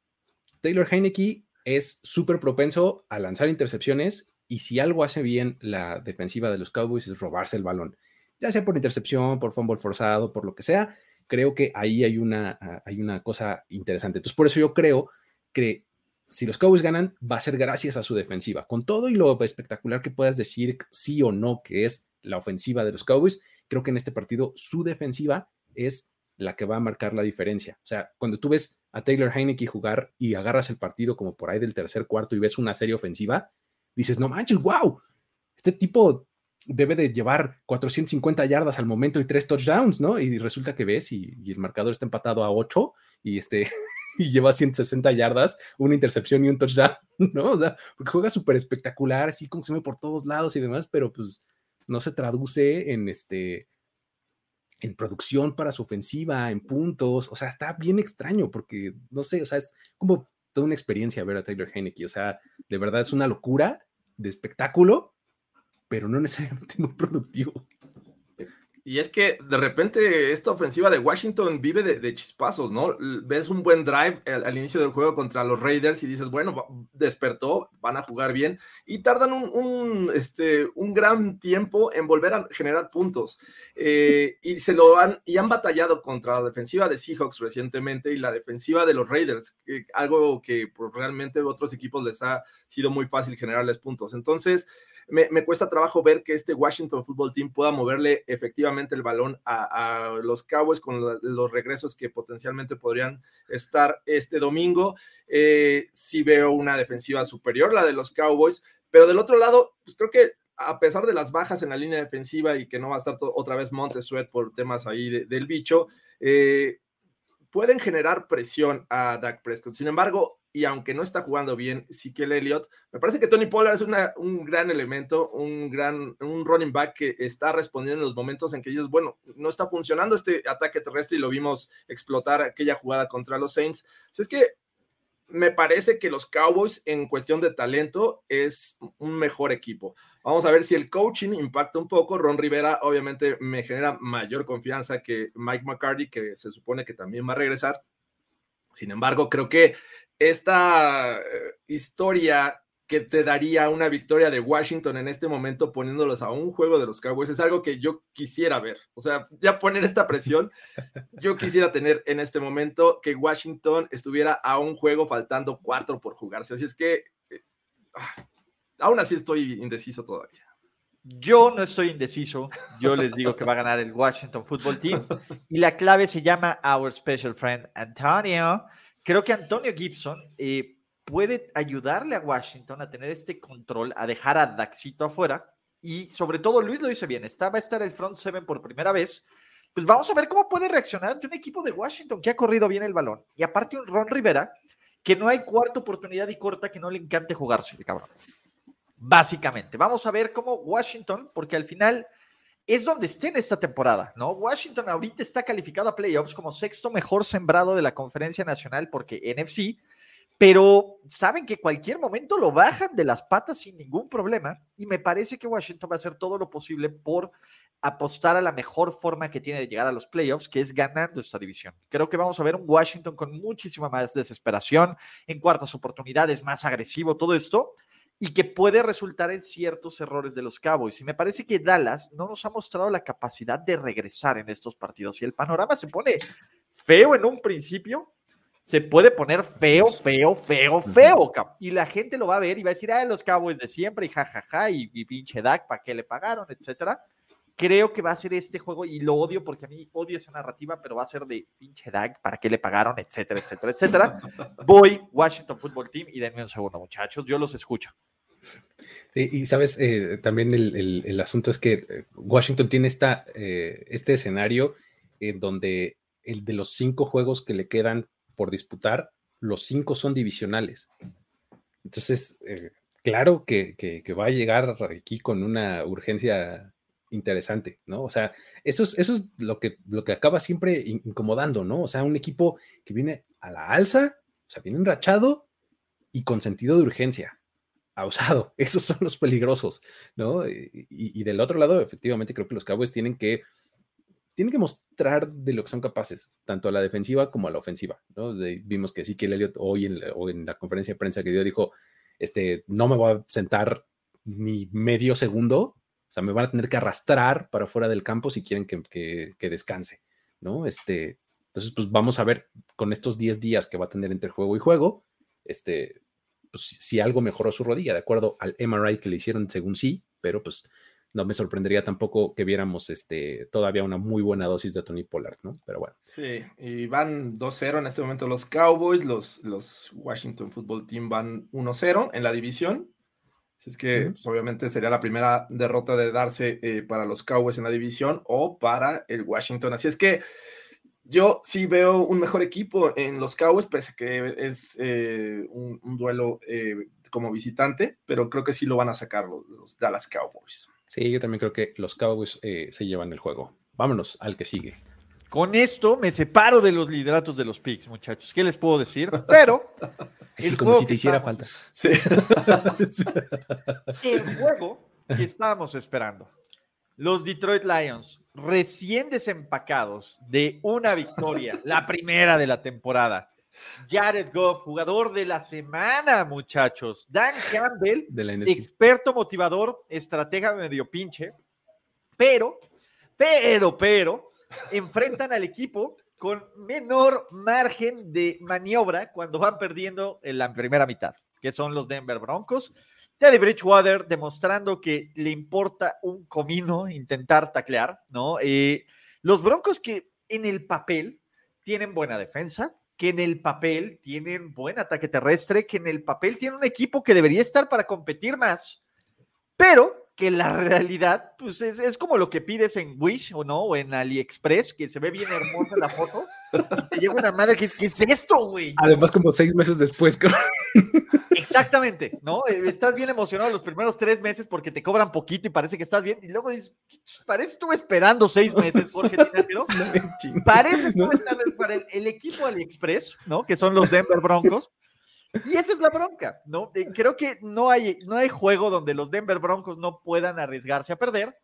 Taylor Heineke es súper propenso a lanzar intercepciones y si algo hace bien la defensiva de los Cowboys es robarse el balón, ya sea por intercepción, por fumble forzado, por lo que sea, creo que ahí hay una, ah, hay una cosa interesante. Entonces, por eso yo creo que si los Cowboys ganan, va a ser gracias a su defensiva. Con todo y lo espectacular que puedas decir sí o no que es la ofensiva de los Cowboys, creo que en este partido su defensiva es la que va a marcar la diferencia. O sea, cuando tú ves a Taylor Heineke jugar y agarras el partido como por ahí del tercer cuarto y ves una serie ofensiva, dices, no manches, wow, este tipo debe de llevar 450 yardas al momento y tres touchdowns, ¿no? Y resulta que ves y, el marcador está empatado a 8 y, este, y lleva 160 yardas, una intercepción y un touchdown, ¿no? O sea, porque juega súper espectacular, así como se ve por todos lados y demás, pero pues no se traduce en este en producción para su ofensiva, en puntos, o sea, está bien extraño porque, no sé, o sea, es como toda una experiencia ver a Taylor Heineke, o sea, de verdad es una locura de espectáculo, pero no necesariamente muy productivo. Y es que de repente esta ofensiva de Washington vive de, chispazos, ¿no? Ves un buen drive al, inicio del juego contra los Raiders y dices, bueno, despertó, van a jugar bien, y tardan un, este, un gran tiempo en volver a generar puntos. Eh, y se lo han, y han batallado contra la defensiva de Seahawks recientemente y la defensiva de los Raiders, algo que pues, realmente otros equipos les ha sido muy fácil generarles puntos. Entonces, me, cuesta trabajo ver que este Washington Football Team pueda moverle efectivamente el balón a, los Cowboys con los, regresos que potencialmente podrían estar este domingo. Eh, sí veo una defensiva superior, la de los Cowboys, pero del otro lado, pues creo que a pesar de las bajas en la línea defensiva y que no va a estar otra vez Montesuet por temas ahí del bicho, eh, pueden generar presión a Dak Prescott. Sin embargo, y aunque no está jugando bien Ezekiel Elliott, me parece que Tony Pollard es un gran elemento, un gran un running back que está respondiendo en los momentos en que ellos, bueno, no está funcionando este ataque terrestre y lo vimos explotar aquella jugada contra los Saints. es que me parece que los Cowboys en cuestión de talento es un mejor equipo. Vamos a ver si el coaching impacta un poco. Ron Rivera obviamente me genera mayor confianza que Mike McCarthy, que se supone que también va a regresar. Sin embargo, creo que esta eh, historia que te daría una victoria de Washington en este momento poniéndolos a un juego de los Cowboys es algo que yo quisiera ver. O sea, ya poner esta presión, yo quisiera tener en este momento que Washington estuviera a un juego faltando cuatro por jugarse. Así es que eh, ah, aún así estoy indeciso todavía. Yo no estoy indeciso. Yo les digo que va a ganar el Washington Football Team. Y la clave se llama Our Special Friend Antonio. Creo que Antonio Gibson eh, puede ayudarle a Washington a tener este control, a dejar a Daxito afuera. Y sobre todo, Luis lo dice bien, está, va a estar el front seven por primera vez. Pues vamos a ver cómo puede reaccionar ante un equipo de Washington que ha corrido bien el balón. Y aparte un Ron Rivera, que no hay cuarta oportunidad y corta que no le encante jugarse, cabrón. Básicamente, vamos a ver cómo Washington, porque al final es donde esté en esta temporada, ¿no? Washington ahorita está calificado a playoffs como sexto mejor sembrado de la conferencia nacional porque NFC, pero saben que cualquier momento lo bajan de las patas sin ningún problema y me parece que Washington va a hacer todo lo posible por apostar a la mejor forma que tiene de llegar a los playoffs, que es ganando esta división. Creo que vamos a ver un Washington con muchísima más desesperación, en cuartas oportunidades, más agresivo, todo esto y que puede resultar en ciertos errores de los Cowboys. Y me parece que Dallas no nos ha mostrado la capacidad de regresar en estos partidos. Y el panorama se pone feo en un principio, se puede poner feo, feo, feo, feo. Y la gente lo va a ver y va a decir, ah, los Cowboys de siempre, y jajaja, y, y pinche Dak, ¿para qué le pagaron? Etcétera. Creo que va a ser este juego y lo odio porque a mí odio esa narrativa, pero va a ser de pinche Dak, ¿para qué le pagaron? Etcétera, etcétera, etcétera. Voy, Washington Football Team, y denme un segundo, muchachos, yo los escucho y sabes, eh, también el, asunto es que eh, Washington tiene esta, eh, este escenario en donde el de los cinco juegos que le quedan por disputar, los cinco son divisionales. Entonces, claro que, va a llegar aquí con una urgencia interesante, ¿no? O sea, eso es, eso es lo, que, lo que acaba siempre incomodando, ¿no? O sea, un equipo que viene a la alza, o sea, viene enrachado y con sentido de urgencia usado. Esos son los peligrosos, ¿no? Y, del otro lado, efectivamente, creo que los Cowboys tienen que, tienen que mostrar de lo que son capaces, tanto a la defensiva como a la ofensiva, ¿no? vimos que sí que el Elliot hoy en, en la conferencia de prensa que dio dijo, este, no me voy a sentar ni medio segundo, o sea, me van a tener que arrastrar para fuera del campo si quieren que, que descanse, ¿no? Este, entonces, pues vamos a ver con estos 10 días que va a tener entre juego y juego, este, pues, si algo mejoró su rodilla, de acuerdo al MRI que le hicieron según sí, pero pues no me sorprendería tampoco que viéramos este, todavía una muy buena dosis de Tony Pollard, ¿no? Pero bueno. Sí, y van 2-0 en este momento los Cowboys, los, los Washington Football Team van 1-0 en la división. Así es que pues, obviamente sería la primera derrota de darse eh, para los Cowboys en la división o para el Washington. Así es que yo sí veo un mejor equipo en los Cowboys, pese que es eh, un, duelo eh, como visitante, pero creo que sí lo van a sacar los Dallas Cowboys. Sí, yo también creo que los Cowboys eh, se llevan el juego. Vámonos al que sigue. Con esto me separo de los lideratos de los picks, muchachos. ¿Qué les puedo decir? Pero. Es como si te hiciera falta. Sí. el juego que estábamos esperando. Los Detroit Lions, recién desempacados de una victoria, la primera de la temporada, Jared Goff, jugador de la semana, muchachos. Dan Campbell, experto motivador, estratega medio pinche, pero, pero, pero, enfrentan al equipo con menor margen de maniobra cuando van perdiendo en la primera mitad, que son los Denver Broncos. Teddy Bridgewater demostrando que le importa un comino intentar taclear, ¿no? Eh, los Broncos que en el papel tienen buena defensa, que en el papel tienen buen ataque terrestre, que en el papel tiene un equipo que debería estar para competir más, pero que la realidad, pues es, como lo que pides en Wish o no, o en AliExpress, que se ve bien hermosa la foto. te llega una madre que es, ¿qué es esto, güey? Además, como seis meses después, Exactamente, ¿no? Eh, estás bien emocionado los primeros tres meses porque te cobran poquito y parece que estás bien. Y luego dices, parece que estuve esperando seis meses, Jorge. ¿no? Parece que estuve esperando para el, equipo AliExpress, ¿no? Que son los Denver Broncos. Y esa es la bronca, ¿no? Eh, creo que no hay, no hay juego donde los Denver Broncos no puedan arriesgarse a perder,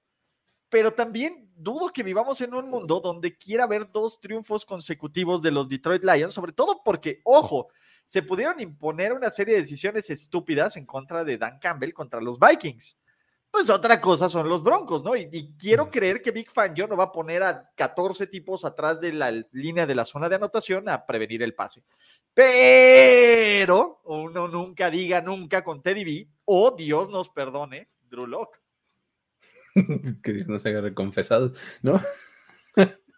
pero también dudo que vivamos en un mundo donde quiera haber dos triunfos consecutivos de los Detroit Lions, sobre todo porque, ojo, se pudieron imponer una serie de decisiones estúpidas en contra de Dan Campbell contra los Vikings. Pues otra cosa son los Broncos, ¿no? Y, quiero creer que Big Fan John no va a poner a 14 tipos atrás de la línea de la zona de anotación a prevenir el pase. Pero uno nunca diga nunca con Teddy B, o Dios nos perdone, Drew Locke. que Dios nos haga reconfesados, ¿no?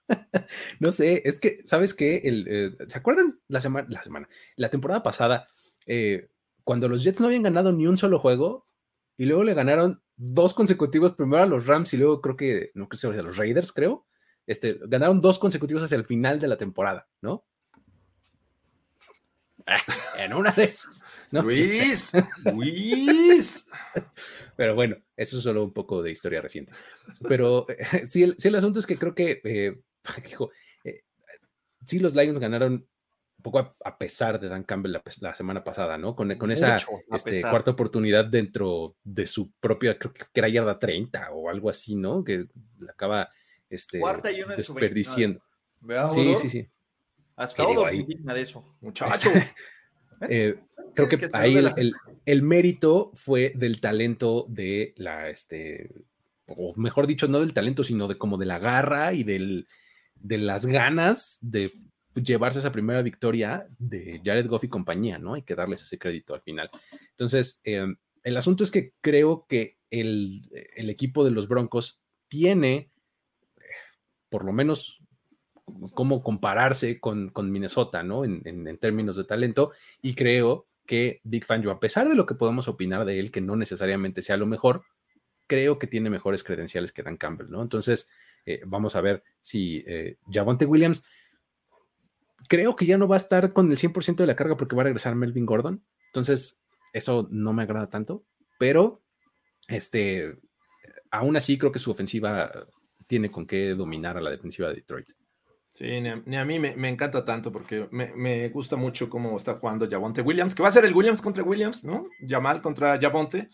no sé, es que, ¿sabes qué? El, eh, ¿Se acuerdan la semana, la semana, la temporada pasada, eh, cuando los Jets no habían ganado ni un solo juego y luego le ganaron dos consecutivos, primero a los Rams y luego creo que, no creo que a los Raiders, creo, este, ganaron dos consecutivos hacia el final de la temporada, ¿no? en una de esas. Luis, Luis. Pero bueno, eso es solo un poco de historia reciente. Pero sí, el, el asunto es que creo que eh, dijo, eh, sí, los Lions ganaron un poco a, pesar de Dan Campbell la, semana pasada, ¿no? Con, con esa este, cuarta oportunidad dentro de su propia, creo que era yarda 30 o algo así, ¿no? Que la acaba este, desperdiciando. Sí, sí, sí. Hasta todos indigna de eso, muchacho. Eh, creo que ahí el, el, mérito fue del talento de la, este, o mejor dicho, no del talento, sino de como de la garra y del, de las ganas de llevarse esa primera victoria de Jared Goff y compañía, ¿no? Hay que darles ese crédito al final. Entonces, em, el asunto es que creo que el, equipo de los Broncos tiene, por lo menos, cómo compararse con, Minnesota, ¿no? En, en, términos de talento, y creo que Big Fangio, a pesar de lo que podemos opinar de él, que no necesariamente sea lo mejor, creo que tiene mejores credenciales que Dan Campbell, ¿no? Entonces, eh, vamos a ver si eh, Javonte Williams, creo que ya no va a estar con el 100% de la carga porque va a regresar Melvin Gordon. Entonces, eso no me agrada tanto, pero este, aún así creo que su ofensiva tiene con qué dominar a la defensiva de Detroit. Sí, ni a, mí me, encanta tanto porque me, gusta mucho cómo está jugando Javonte Williams, que va a ser el Williams contra Williams, ¿no? Jamal contra Javonte.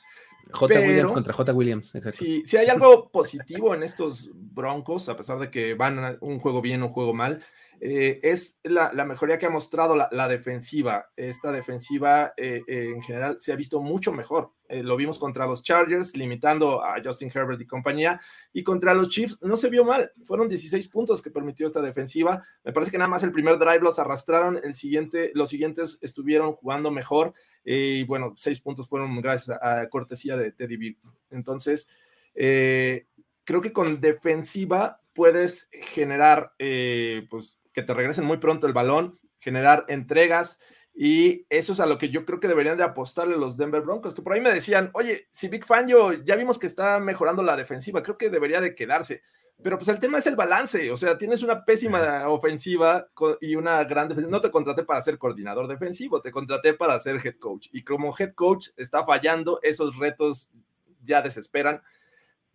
J. Williams contra J. Williams, exacto. Si, hay algo positivo en estos Broncos, a pesar de que van un juego bien, un juego mal, eh, es la, mejoría que ha mostrado la, defensiva. Esta defensiva eh, eh, en general se ha visto mucho mejor. lo vimos contra los Chargers, limitando a Justin Herbert y compañía, y contra los Chiefs no se vio mal. Fueron 16 puntos que permitió esta defensiva. Me parece que nada más el primer drive los arrastraron, el siguiente, los siguientes estuvieron jugando mejor, y bueno, seis puntos fueron gracias a, cortesía de Teddy B. Entonces, creo que con defensiva puedes generar, pues, que te regresen muy pronto el balón, generar entregas. Y eso es a lo que yo creo que deberían de apostarle los Denver Broncos, que por ahí me decían, oye, si Big Fangio ya vimos que está mejorando la defensiva, creo que debería de quedarse. Pero pues el tema es el balance, o sea, tienes una pésima ofensiva y una gran defensiva. No te contraté para ser coordinador defensivo, te contraté para ser head coach. Y como head coach está fallando, esos retos ya desesperan.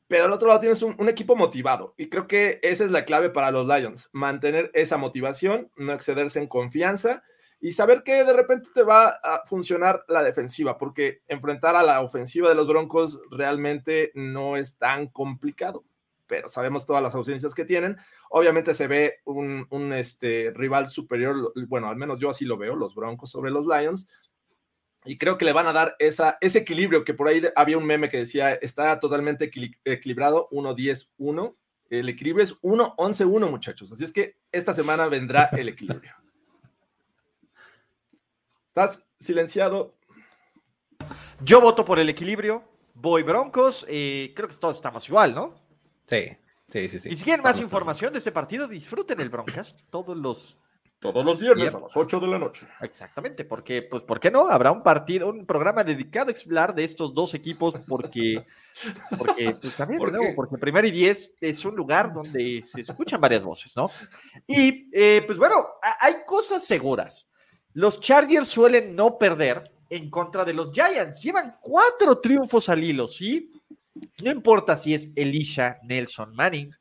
Pero al otro lado tienes un, equipo motivado y creo que esa es la clave para los Lions, mantener esa motivación, no excederse en confianza y saber que de repente te va a funcionar la defensiva, porque enfrentar a la ofensiva de los Broncos realmente no es tan complicado, pero sabemos todas las ausencias que tienen. Obviamente se ve un, un este, rival superior, bueno, al menos yo así lo veo, los Broncos sobre los Lions, y creo que le van a dar esa, ese equilibrio que por ahí había un meme que decía, está totalmente equilibrado, 1-10-1. El equilibrio es 1-11-1, muchachos. Así es que esta semana vendrá el equilibrio. Estás silenciado. Yo voto por el equilibrio. Voy Broncos. Eh, creo que todos estamos igual, ¿no? Sí, sí, sí. sí. Y si quieren más información de ese partido, disfruten el Broncas todos los todos los viernes a las 8 de la noche. Exactamente, porque, pues, ¿por qué no? Habrá un partido, un programa dedicado a hablar de estos dos equipos, porque, porque pues, también, ¿Por porque Primer y Diez es un lugar donde se escuchan varias voces, ¿no? Y, eh, pues bueno, hay cosas seguras. Los Chargers suelen no perder en contra de los Giants. Llevan cuatro triunfos al hilo, ¿sí? No importa si es Elisha Nelson Manning,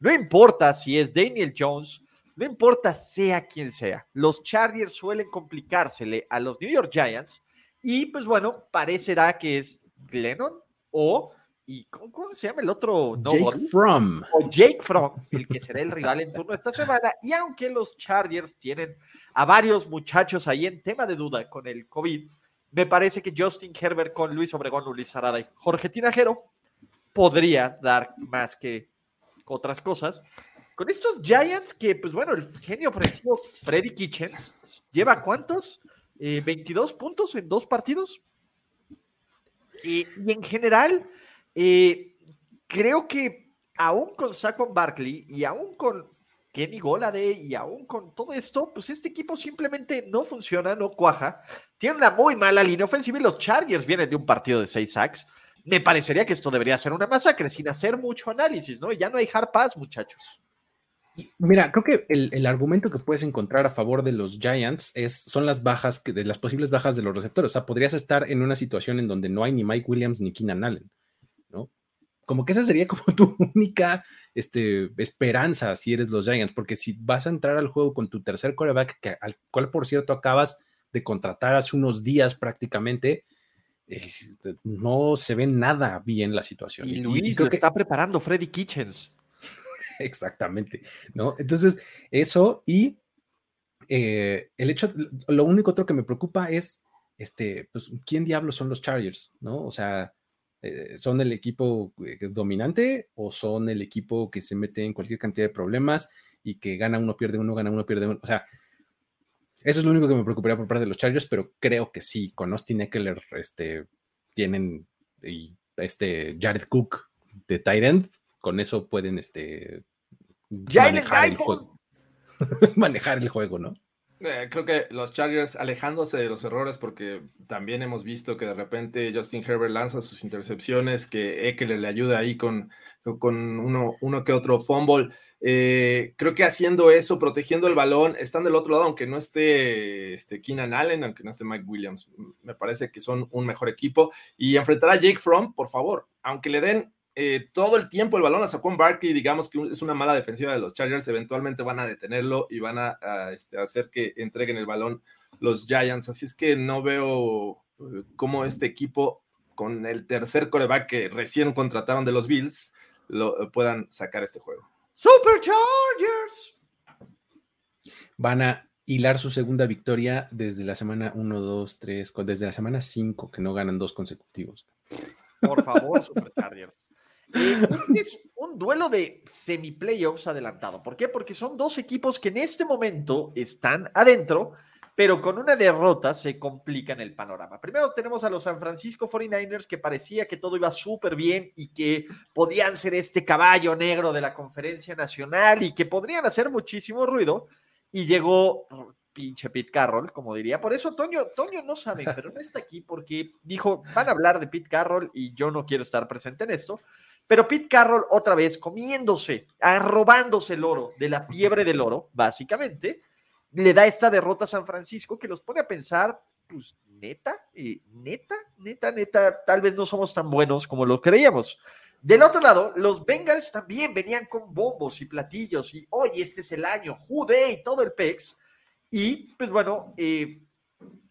no importa si es Daniel Jones, no importa sea quien sea. Los Chargers suelen complicársele a los New York Giants y pues bueno, parecerá que es Glennon o ¿Y cómo, se llama el otro? Jake Fromm. O Jake Fromm, el que será el rival en turno esta semana. Y aunque los Chargers tienen a varios muchachos ahí en tema de duda con el COVID, me parece que Justin Herbert con Luis Obregón, Luis Arada y Jorge Tinajero podría dar más que otras cosas. Con estos Giants que, pues bueno, el genio ofensivo Freddy Kitchen lleva cuántos? 22 eh, puntos en dos partidos. y en general, eh, creo que aún con Saquon Barkley y aún con Kenny Golade y aún con todo esto, pues este equipo simplemente no funciona, no cuaja. Tiene una muy mala línea ofensiva y los Chargers vienen de un partido de seis sacks. Me parecería que esto debería ser una masacre sin hacer mucho análisis, ¿no? Y ya no hay hard pass, muchachos. Mira, creo que el, argumento que puedes encontrar a favor de los Giants es, son las bajas, de las posibles bajas de los receptores. O sea, podrías estar en una situación en donde no hay ni Mike Williams ni Keenan Allen como que esa sería como tu única este, esperanza si eres los Giants, porque si vas a entrar al juego con tu tercer coreback, que, al cual por cierto acabas de contratar hace unos días prácticamente, eh, no se ve nada bien la situación. Y Luis lo que está preparando Freddy Kitchens. Exactamente, ¿no? Entonces, eso y eh, el hecho, lo único otro que me preocupa es, este, pues, ¿quién diablos son los Chargers? ¿No? O sea, eh, ¿Son el equipo eh, dominante o son el equipo que se mete en cualquier cantidad de problemas y que gana uno, pierde uno, gana uno, pierde uno? O sea, eso es lo único que me preocuparía por parte de los Chargers, pero creo que sí, con Austin Eckler este, tienen este Jared Cook de Tyrant, con eso pueden este, manejar, el juego. manejar el juego, ¿no? Eh, creo que los Chargers alejándose de los errores, porque también hemos visto que de repente Justin Herbert lanza sus intercepciones, que Eckler le ayuda ahí con, con uno, uno que otro fumble. Eh, creo que haciendo eso, protegiendo el balón, están del otro lado, aunque no esté este, Keenan Allen, aunque no esté Mike Williams, me parece que son un mejor equipo. Y enfrentar a Jake Fromm, por favor, aunque le den eh, todo el tiempo el balón a Saquon Barkley, digamos que es una mala defensiva de los Chargers, eventualmente van a detenerlo y van a, este, hacer que entreguen el balón los Giants. Así es que no veo eh, cómo este equipo, con el tercer coreback que recién contrataron de los Bills, lo eh, puedan sacar este juego. Superchargers. Van a hilar su segunda victoria desde la semana 1, 2, 3, desde la semana 5, que no ganan dos consecutivos. Por favor, Superchargers. Eh, es un duelo de semi-playoffs adelantado. ¿Por qué? Porque son dos equipos que en este momento están adentro pero con una derrota se complica en el panorama. Primero tenemos a los San Francisco 49ers que parecía que todo iba súper bien y que podían ser este caballo negro de la conferencia nacional y que podrían hacer muchísimo ruido. Y llegó pinche Pete Carroll, como diría. Por eso Toño, Toño no sabe, pero no está aquí porque dijo, van a hablar de Pete Carroll y yo no quiero estar presente en esto. Pero Pete Carroll otra vez comiéndose, arrobándose el oro, de la fiebre del oro, básicamente, le da esta derrota a San Francisco que los pone a pensar, pues neta, eh, neta, neta, neta, tal vez no somos tan buenos como lo creíamos. Del otro lado, los Bengals también venían con bombos y platillos y hoy este es el año, jude y todo el pex. Y pues bueno, eh,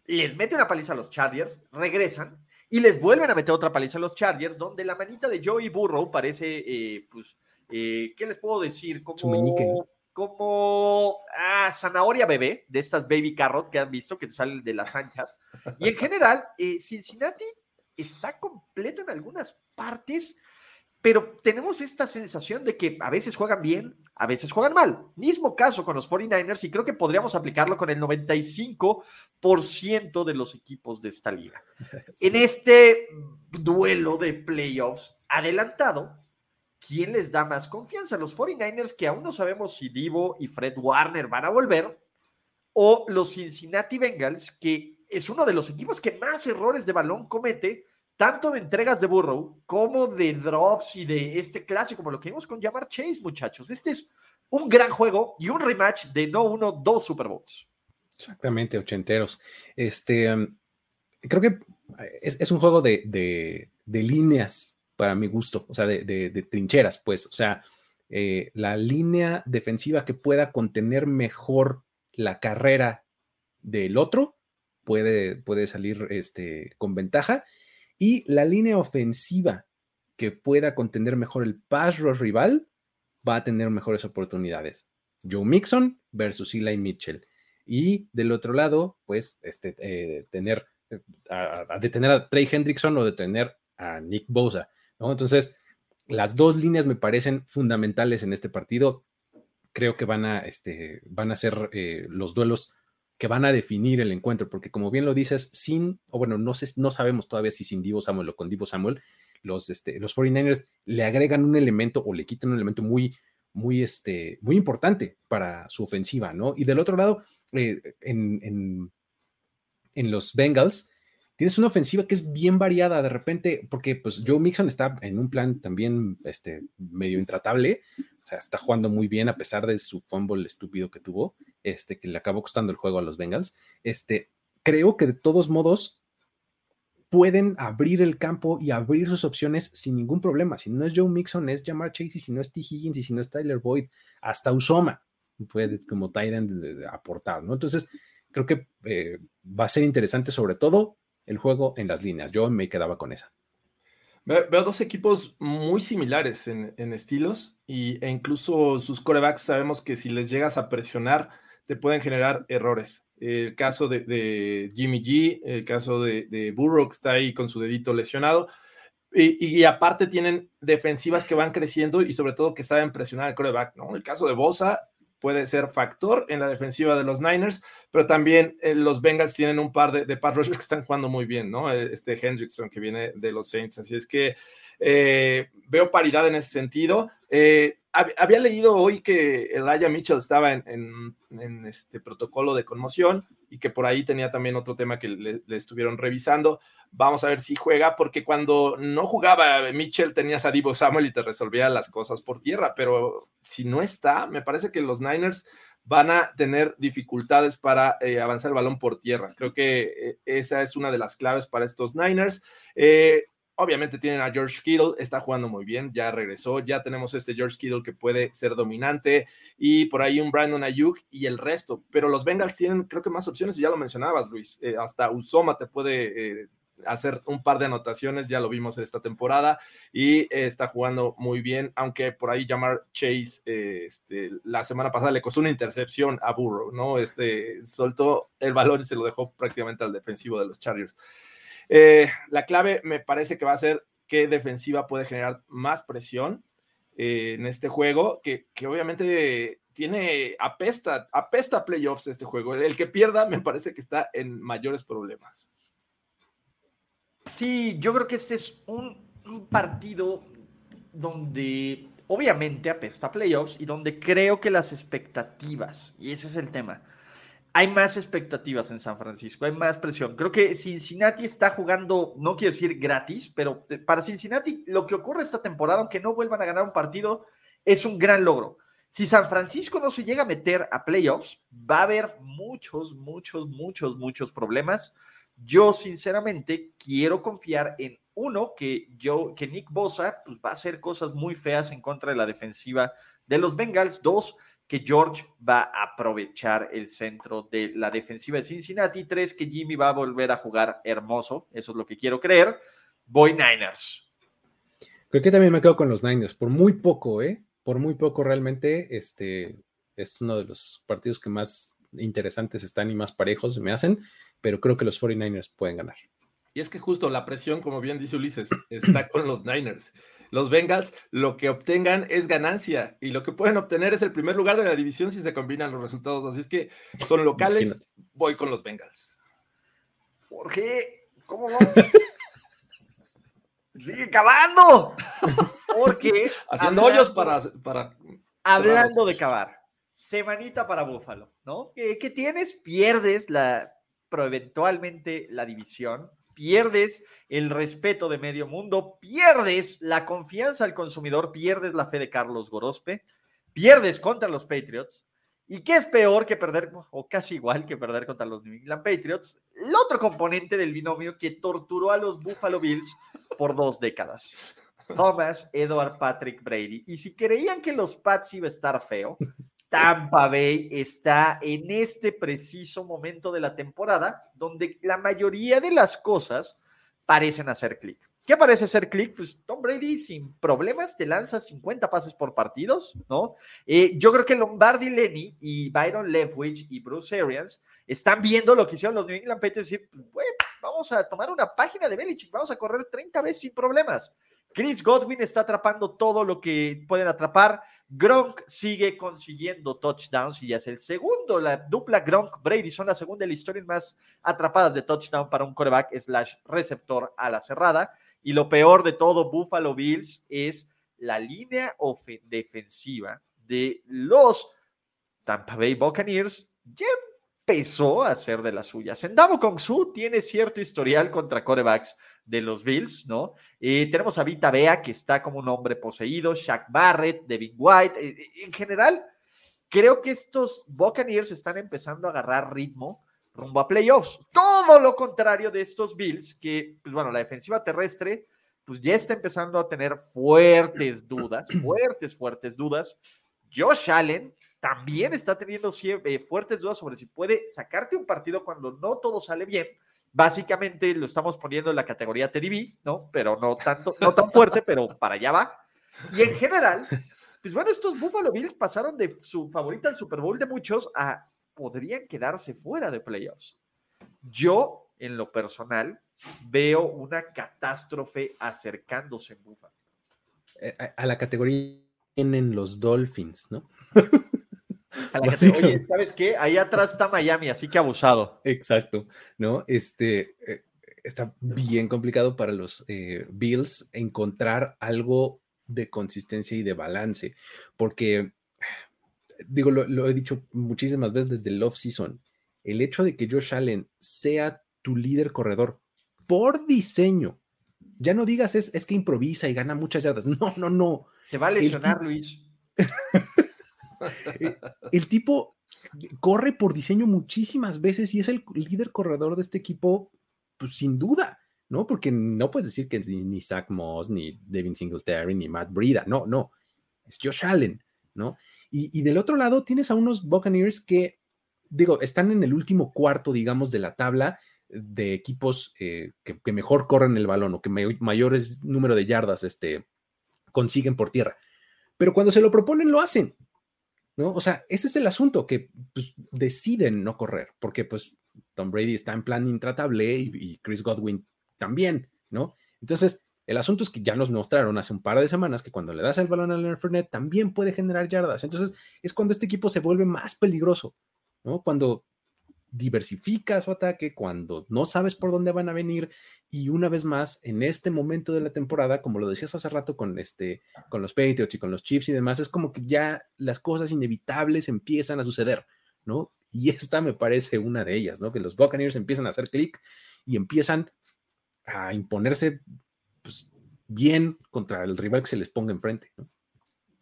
les mete una paliza a los Chargers, regresan y les vuelven a meter otra paliza a los Chargers, donde la manita de Joey Burrow parece, eh, pues, ¿qué les puedo decir? Como como ah, zanahoria bebé, de estas baby carrot que han visto, que salen de las anchas. Y en general, eh, Cincinnati está completo en algunas partes, pero tenemos esta sensación de que a veces juegan bien, a veces juegan mal. Mismo caso con los 49ers y creo que podríamos aplicarlo con el 95% de los equipos de esta liga. En este duelo de playoffs adelantado, ¿quién les da más confianza? ¿Los 49ers que aún no sabemos si Divo y Fred Warner van a volver? ¿O los Cincinnati Bengals que es uno de los equipos que más errores de balón comete, tanto de entregas de Burrow como de drops y de este clásico, como lo que vimos con llamar Chase, muchachos? Este es un gran juego y un rematch de no uno, dos Super Bowls. Exactamente, ochenteros. Este, um, creo que es, un juego de, de líneas para mi gusto, o sea, de, trincheras, pues, o sea, eh, la línea defensiva que pueda contener mejor la carrera del otro puede, puede salir este, con ventaja y la línea ofensiva que pueda contener mejor el pass rush rival va a tener mejores oportunidades. Joe Mixon versus Eli Mitchell. Y del otro lado, pues, este, eh, tener, eh, a, detener a Trey Hendrickson o detener a Nick Bosa. Entonces, las dos líneas me parecen fundamentales en este partido. Creo que van a, este, van a ser eh, los duelos que van a definir el encuentro, porque como bien lo dices, sin, o bueno, no, sé, no sabemos todavía si sin Divo Samuel o con Divo Samuel, los, este, los 49ers le agregan un elemento o le quitan un elemento muy, muy, este, muy importante para su ofensiva, ¿no? Y del otro lado, eh, en, en, en, los Bengals, tienes una ofensiva que es bien variada de repente, porque pues Joe Mixon está en un plan también este, medio intratable, o sea, está jugando muy bien a pesar de su fumble estúpido que tuvo, este, que le acabó costando el juego a los Bengals. Este, creo que de todos modos pueden abrir el campo y abrir sus opciones sin ningún problema. Si no es Joe Mixon, es Jamar Chase, y si no es T. Higgins, y si no es Tyler Boyd, hasta Usoma puede como end aportar, ¿no? Entonces, creo que eh, va a ser interesante sobre todo el juego en las líneas. Yo me quedaba con esa. Veo dos equipos muy similares en, estilos y, e incluso sus corebacks sabemos que si les llegas a presionar te pueden generar errores. El caso de, Jimmy G, el caso de, Burrow que está ahí con su dedito lesionado. Y, aparte tienen defensivas que van creciendo y sobre todo que saben presionar al coreback, ¿no? El caso de Bosa puede ser factor en la defensiva de los Niners, pero también eh, los Bengals tienen un par de, de pass que están jugando muy bien, ¿no? Eh, este Hendrickson que viene de los Saints, así es que eh, veo paridad en ese sentido. Había leído hoy que Elijah Mitchell estaba en, este protocolo de conmoción y que por ahí tenía también otro tema que le, estuvieron revisando. Vamos a ver si juega, porque cuando no jugaba Mitchell tenías a Divo Samuel y te resolvía las cosas por tierra, pero si no está, me parece que los Niners van a tener dificultades para eh, avanzar el balón por tierra. Creo que eh, esa es una de las claves para estos Niners. Eh, Obviamente tienen a George Kittle, está jugando muy bien, ya regresó, ya tenemos este George Kittle que puede ser dominante y por ahí un Brandon Ayuk y el resto, pero los Bengals tienen creo que más opciones, ya lo mencionabas Luis, eh, hasta Usoma te puede eh, hacer un par de anotaciones, ya lo vimos esta temporada y eh, está jugando muy bien, aunque por ahí llamar Chase este, la semana pasada le costó una intercepción a Burrow, ¿no? Este soltó el balón y se lo dejó prácticamente al defensivo de los Chargers. Eh, la clave me parece que va a ser qué defensiva puede generar más presión eh, en este juego, que, obviamente tiene apesta, apesta playoffs este juego. El que pierda me parece que está en mayores problemas. Sí, yo creo que este es un, un partido donde obviamente apesta playoffs y donde creo que las expectativas, y ese es el tema, hay más expectativas en San Francisco, hay más presión. Creo que Cincinnati está jugando, no quiero decir gratis, pero para Cincinnati lo que ocurre esta temporada, aunque no vuelvan a ganar un partido, es un gran logro. Si San Francisco no se llega a meter a playoffs, va a haber muchos, muchos, muchos, muchos problemas. Yo sinceramente quiero confiar en uno que yo que Nick Bosa pues, va a hacer cosas muy feas en contra de la defensiva de los Bengals. Dos, que George va a aprovechar el centro de la defensiva de Cincinnati. Tres, que Jimmy va a volver a jugar hermoso. Eso es lo que quiero creer. Voy Niners. Creo que también me quedo con los Niners, por muy poco, ¿eh? Por muy poco realmente, este es uno de los partidos que más interesantes están y más parejos me hacen, pero creo que los 49ers pueden ganar. Y es que justo la presión, como bien dice Ulises, está con los Niners los Bengals lo que obtengan es ganancia y lo que pueden obtener es el primer lugar de la división si se combinan los resultados. Así es que son locales, voy con los Bengals. Jorge, ¿cómo vamos? Sigue cavando. Porque. Haciendo hoyos para. para hablando de cavar. Semanita para Búfalo, ¿no? ¿Qué, ¿Qué, tienes? Pierdes la. Pero eventualmente la división pierdes el respeto de medio mundo, pierdes la confianza al consumidor, pierdes la fe de Carlos Gorospe, pierdes contra los Patriots. ¿Y qué es peor que perder, o casi igual que perder contra los New England Patriots? El otro componente del binomio que torturó a los Buffalo Bills por dos décadas. Thomas Edward Patrick Brady. Y si creían que los Pats iba a estar feo, Tampa Bay está en este preciso momento de la temporada donde la mayoría de las cosas parecen hacer clic. ¿Qué parece ser clic? Pues Tom Brady sin problemas te lanza 50 pases por partidos, ¿no? Eh, yo creo que Lombardi Lenny y Byron Leftwich y Bruce Arians están viendo lo que hicieron los New England Patriots y decir, pues, vamos a tomar una página de Belichick, vamos a correr 30 veces sin problemas. Chris Godwin está atrapando todo lo que pueden atrapar. Gronk sigue consiguiendo touchdowns y ya es el segundo. La dupla Gronk-Brady son la segunda de la historia más atrapadas de touchdown para un coreback slash receptor a la cerrada. Y lo peor de todo, Buffalo Bills, es la línea defensiva de los Tampa Bay Buccaneers. Empezó a hacer de las suyas. Endamo Kong Su tiene cierto historial contra corebacks de los Bills, ¿no? Eh, tenemos a Vita Bea, que está como un hombre poseído, Shaq Barrett, Devin White. Eh, eh, en general, creo que estos Buccaneers están empezando a agarrar ritmo rumbo a playoffs. Todo lo contrario de estos Bills, que, pues bueno, la defensiva terrestre, pues ya está empezando a tener fuertes dudas, fuertes, fuertes dudas. Josh Allen también está teniendo fuertes dudas sobre si puede sacarte un partido cuando no todo sale bien. Básicamente lo estamos poniendo en la categoría TDB, ¿no? Pero no tanto, no tan fuerte, pero para allá va. Y en general, pues bueno, estos Buffalo Bills pasaron de su favorita al Super Bowl de muchos a podrían quedarse fuera de playoffs. Yo, en lo personal, veo una catástrofe acercándose en Buffalo. Eh, a la categoría tienen los Dolphins, ¿no? Oye, ¿sabes qué? Ahí atrás está Miami, así que abusado. Exacto, ¿no? Este eh, está bien complicado para los eh, Bills encontrar algo de consistencia y de balance, porque, digo, lo, he dicho muchísimas veces desde el off-season, el hecho de que Josh Allen sea tu líder corredor por diseño, ya no digas es, es que improvisa y gana muchas yardas, no, no, no. Se va a lesionar, Luis. Eh, el tipo corre por diseño muchísimas veces y es el líder corredor de este equipo, pues sin duda, ¿no? Porque no puedes decir que ni, Zach Moss, ni Devin Singletary, ni Matt Breida, no, no, es Josh Allen, ¿no? Y, del otro lado tienes a unos Buccaneers que, digo, están en el último cuarto, digamos, de la tabla de equipos eh, que, mejor corren el balón o que mayores número de yardas este, consiguen por tierra. Pero cuando se lo proponen, lo hacen. ¿No? O sea, ese es el asunto, que pues, deciden no correr, porque pues Tom Brady está en plan intratable y, Chris Godwin también, ¿no? Entonces, El asunto es que ya nos mostraron hace un par de semanas que cuando le das el balón a Leonard Fournette también puede generar yardas. Entonces es cuando este equipo se vuelve más peligroso, ¿no? Cuando diversifica su ataque, cuando no sabes por dónde van a venir y una vez más en este momento de la temporada, como lo decías hace rato con este con los Patriots y con los Chiefs y demás, es como que ya las cosas inevitables empiezan a suceder, ¿no? Y esta me parece una de ellas, ¿no? Que los Buccaneers empiezan a hacer clic y empiezan a imponerse pues, bien contra el rival que se les ponga enfrente, ¿no?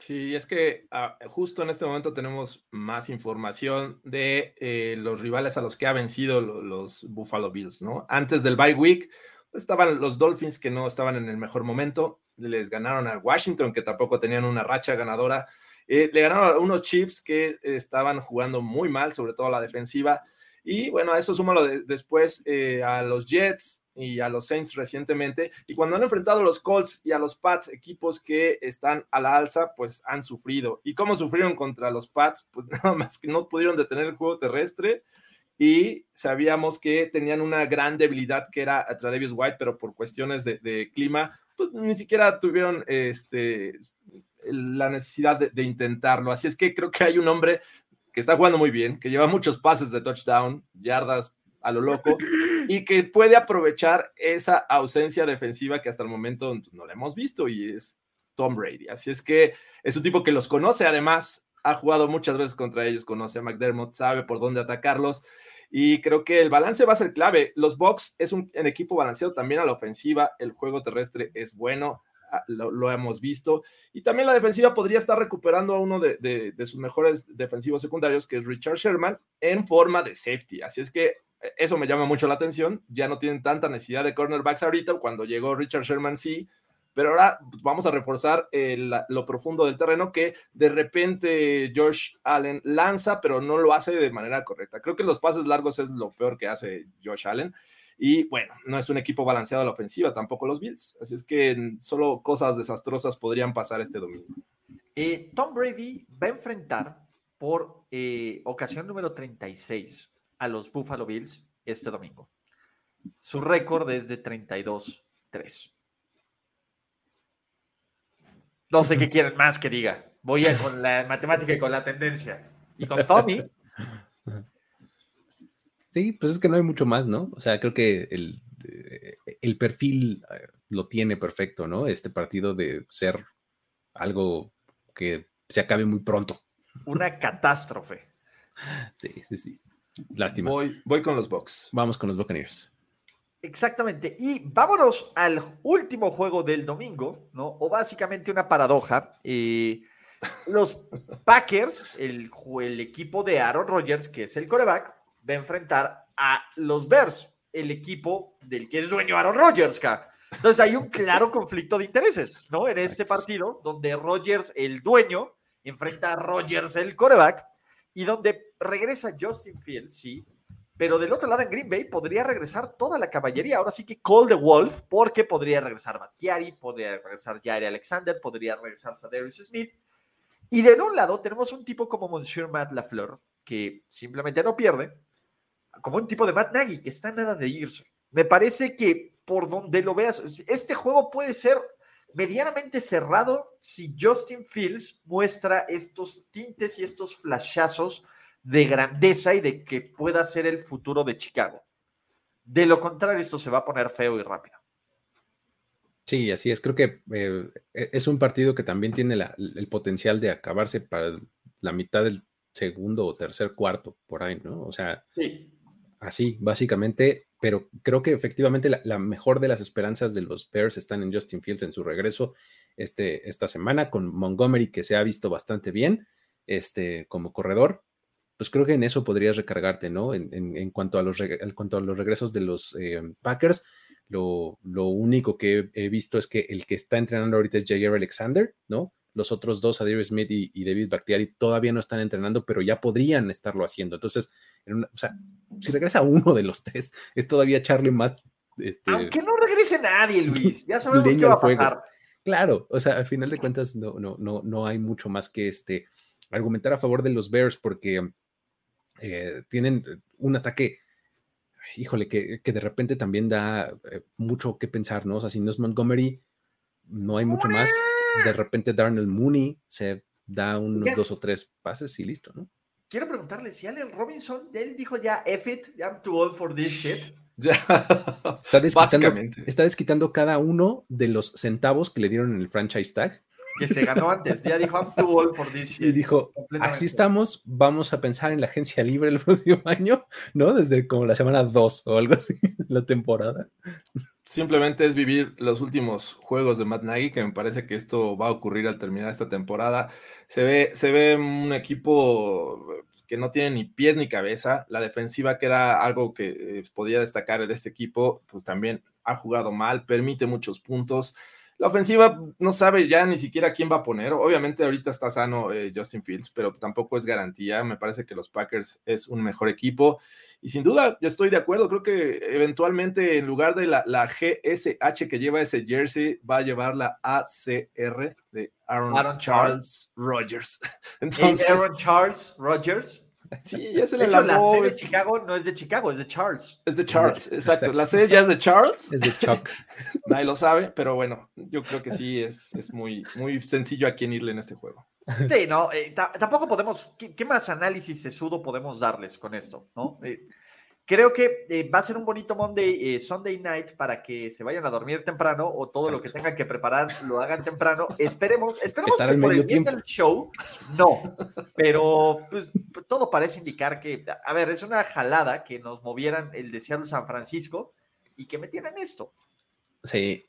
Sí, es que ah, justo en este momento tenemos más información de eh, los rivales a los que ha vencido los, Buffalo Bills, ¿no? Antes del bye week estaban los Dolphins que no estaban en el mejor momento, les ganaron a Washington que tampoco tenían una racha ganadora, eh, le ganaron a unos Chiefs que estaban jugando muy mal, sobre todo a la defensiva, y bueno, a eso súmalo después eh, a los Jets, y a los Saints recientemente. Y cuando han enfrentado a los Colts y a los Pats, equipos que están a la alza, pues han sufrido. ¿Y cómo sufrieron contra los Pats? Pues nada más que no pudieron detener el juego terrestre y sabíamos que tenían una gran debilidad que era a Travis White, pero por cuestiones de, clima, pues ni siquiera tuvieron este, la necesidad de, de intentarlo. Así es que creo que hay un hombre que está jugando muy bien, que lleva muchos pases de touchdown, yardas a lo loco y que puede aprovechar esa ausencia defensiva que hasta el momento no la hemos visto y es Tom Brady. Así es que es un tipo que los conoce, además ha jugado muchas veces contra ellos, conoce a McDermott, sabe por dónde atacarlos y creo que el balance va a ser clave. Los Bucks es un, equipo balanceado también a la ofensiva, el juego terrestre es bueno, ah, lo, hemos visto. Y también la defensiva podría estar recuperando a uno de, sus mejores defensivos secundarios, que es Richard Sherman, en forma de safety. Así es que eso me llama mucho la atención. Ya no tienen tanta necesidad de cornerbacks ahorita. Cuando llegó Richard Sherman, sí. Pero ahora vamos a reforzar lo profundo del terreno que de repente Josh Allen lanza, pero no lo hace de manera correcta. Creo que los pases largos es lo peor que hace Josh Allen. Y bueno, no es un equipo balanceado a la ofensiva, tampoco los Bills. Así es que solo cosas desastrosas podrían pasar este domingo. Eh, Tom Brady va a enfrentar por eh, ocasión número 36 a los Buffalo Bills este domingo. Su récord es de 32-3. No sé qué quieren más que diga. Voy a con la matemática y con la tendencia. Y con Tommy. Sí, pues es que no hay mucho más, ¿no? O sea, creo que el, eh, el perfil eh, lo tiene perfecto, ¿no? Este partido de ser algo que se acabe muy pronto. Una catástrofe. Sí, sí, sí. Lástima. Voy, voy con los Bucks. Vamos con los Buccaneers. Exactamente. Y vámonos al último juego del domingo, ¿no? O básicamente una paradoja. Eh, los Packers, el, el, equipo de Aaron Rodgers, que es el coreback, va a enfrentar a los Bears, el equipo del que es dueño Aaron Rodgers. Entonces hay un claro conflicto de intereses, ¿no? En este partido, donde Rodgers, el dueño, enfrenta a Rodgers, el coreback, y donde regresa Justin Fields, sí, pero del otro lado en Green Bay podría regresar toda la caballería. Ahora sí que Call the Wolf, porque podría regresar Battiari, podría regresar Jair Alexander, podría regresar Sadarius Smith. Y de un lado tenemos un tipo como Monsieur Matt LaFleur, que simplemente no pierde, como un tipo de Matt Nagy, que está nada de irse. Me parece que por donde lo veas, este juego puede ser medianamente cerrado si Justin Fields muestra estos tintes y estos flashazos de grandeza y de que pueda ser el futuro de Chicago. De lo contrario, esto se va a poner feo y rápido. Sí, así es. Creo que eh, es un partido que también tiene el potencial de acabarse para la mitad del segundo o tercer cuarto, por ahí, ¿no? O sea, sí. Así, básicamente pero creo que efectivamente la, mejor de las esperanzas de los Bears están en Justin Fields en su regreso este, esta semana con Montgomery, que se ha visto bastante bien este, como corredor. Pues creo que en eso podrías recargarte, ¿no? En, cuanto, a los cuanto a los regresos de los eh, Packers, lo, lo, único que he visto es que el que está entrenando ahorita es Jair Alexander, ¿no? Los otros dos, Adair Smith y, David Bakhtiari, todavía no están entrenando, pero ya podrían estarlo haciendo. Entonces, o sea, si regresa uno de los tres, es todavía echarle más. Este, Aunque no regrese nadie, Luis, ya sabemos qué va a pasar. Claro, o sea, al final de cuentas, no, no, no, no hay mucho más que este argumentar a favor de los Bears porque eh, tienen un ataque híjole, que, de repente también da eh, mucho que pensar, ¿no? O sea, si no es Montgomery, no hay mucho más. De repente Darnell Mooney se da unos dos o tres pases y listo, ¿no? Quiero preguntarle si Allen Robinson, él dijo ya, F it, I'm too old for this shit. Ya. Está desquitando, está desquitando cada uno de los centavos que le dieron en el franchise tag que se ganó antes. Ya dijo, I'm too old for this shit. Y dijo, así estamos, vamos a pensar en la agencia libre el próximo año, ¿no? Desde como la semana 2 o algo así, la temporada. Simplemente es vivir los últimos juegos de Matt Nagy, que me parece que esto va a ocurrir al terminar esta temporada. Se ve, se ve un equipo que no tiene ni pies ni cabeza. La defensiva, que era algo que eh, podía destacar en este equipo, pues también ha jugado mal, permite muchos puntos. La ofensiva no sabe ya ni siquiera quién va a poner. Obviamente ahorita está sano eh, Justin Fields, pero tampoco es garantía. Me parece que los Packers es un mejor equipo. Y sin duda, yo estoy de acuerdo. Creo que eventualmente en lugar de la, GSH que lleva ese jersey, va a llevar la ACR de Aaron, Charles Rogers. Entonces, Aaron Charles Rogers. Sí, ya se le la C de Chicago no es de Chicago, es de Charles. Es de Charles, exacto. La C ya es de Charles. Es de Chuck. Nadie lo sabe, pero bueno, yo creo que sí es, es muy, muy sencillo a quién irle en este juego. Sí, no, eh, tampoco podemos, ¿qué, más análisis sesudo podemos darles con esto? ¿no? Eh, Creo que eh, va a ser un bonito Monday, eh, Sunday night para que se vayan a dormir temprano o todo lo que tengan que preparar lo hagan temprano. Esperemos, esperemos que por el bien del show, no, pero pues todo parece indicar que, a ver, es una jalada que nos movieran el deseo de San Francisco y que metieran esto. Sí.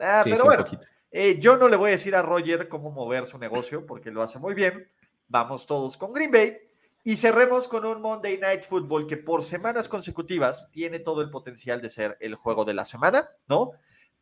Ah, pero bueno, eh, yo no le voy a decir a Roger cómo mover su negocio porque lo hace muy bien. Vamos todos con Green Bay y cerremos con un Monday Night Football que por semanas consecutivas tiene todo el potencial de ser el juego de la semana, ¿no?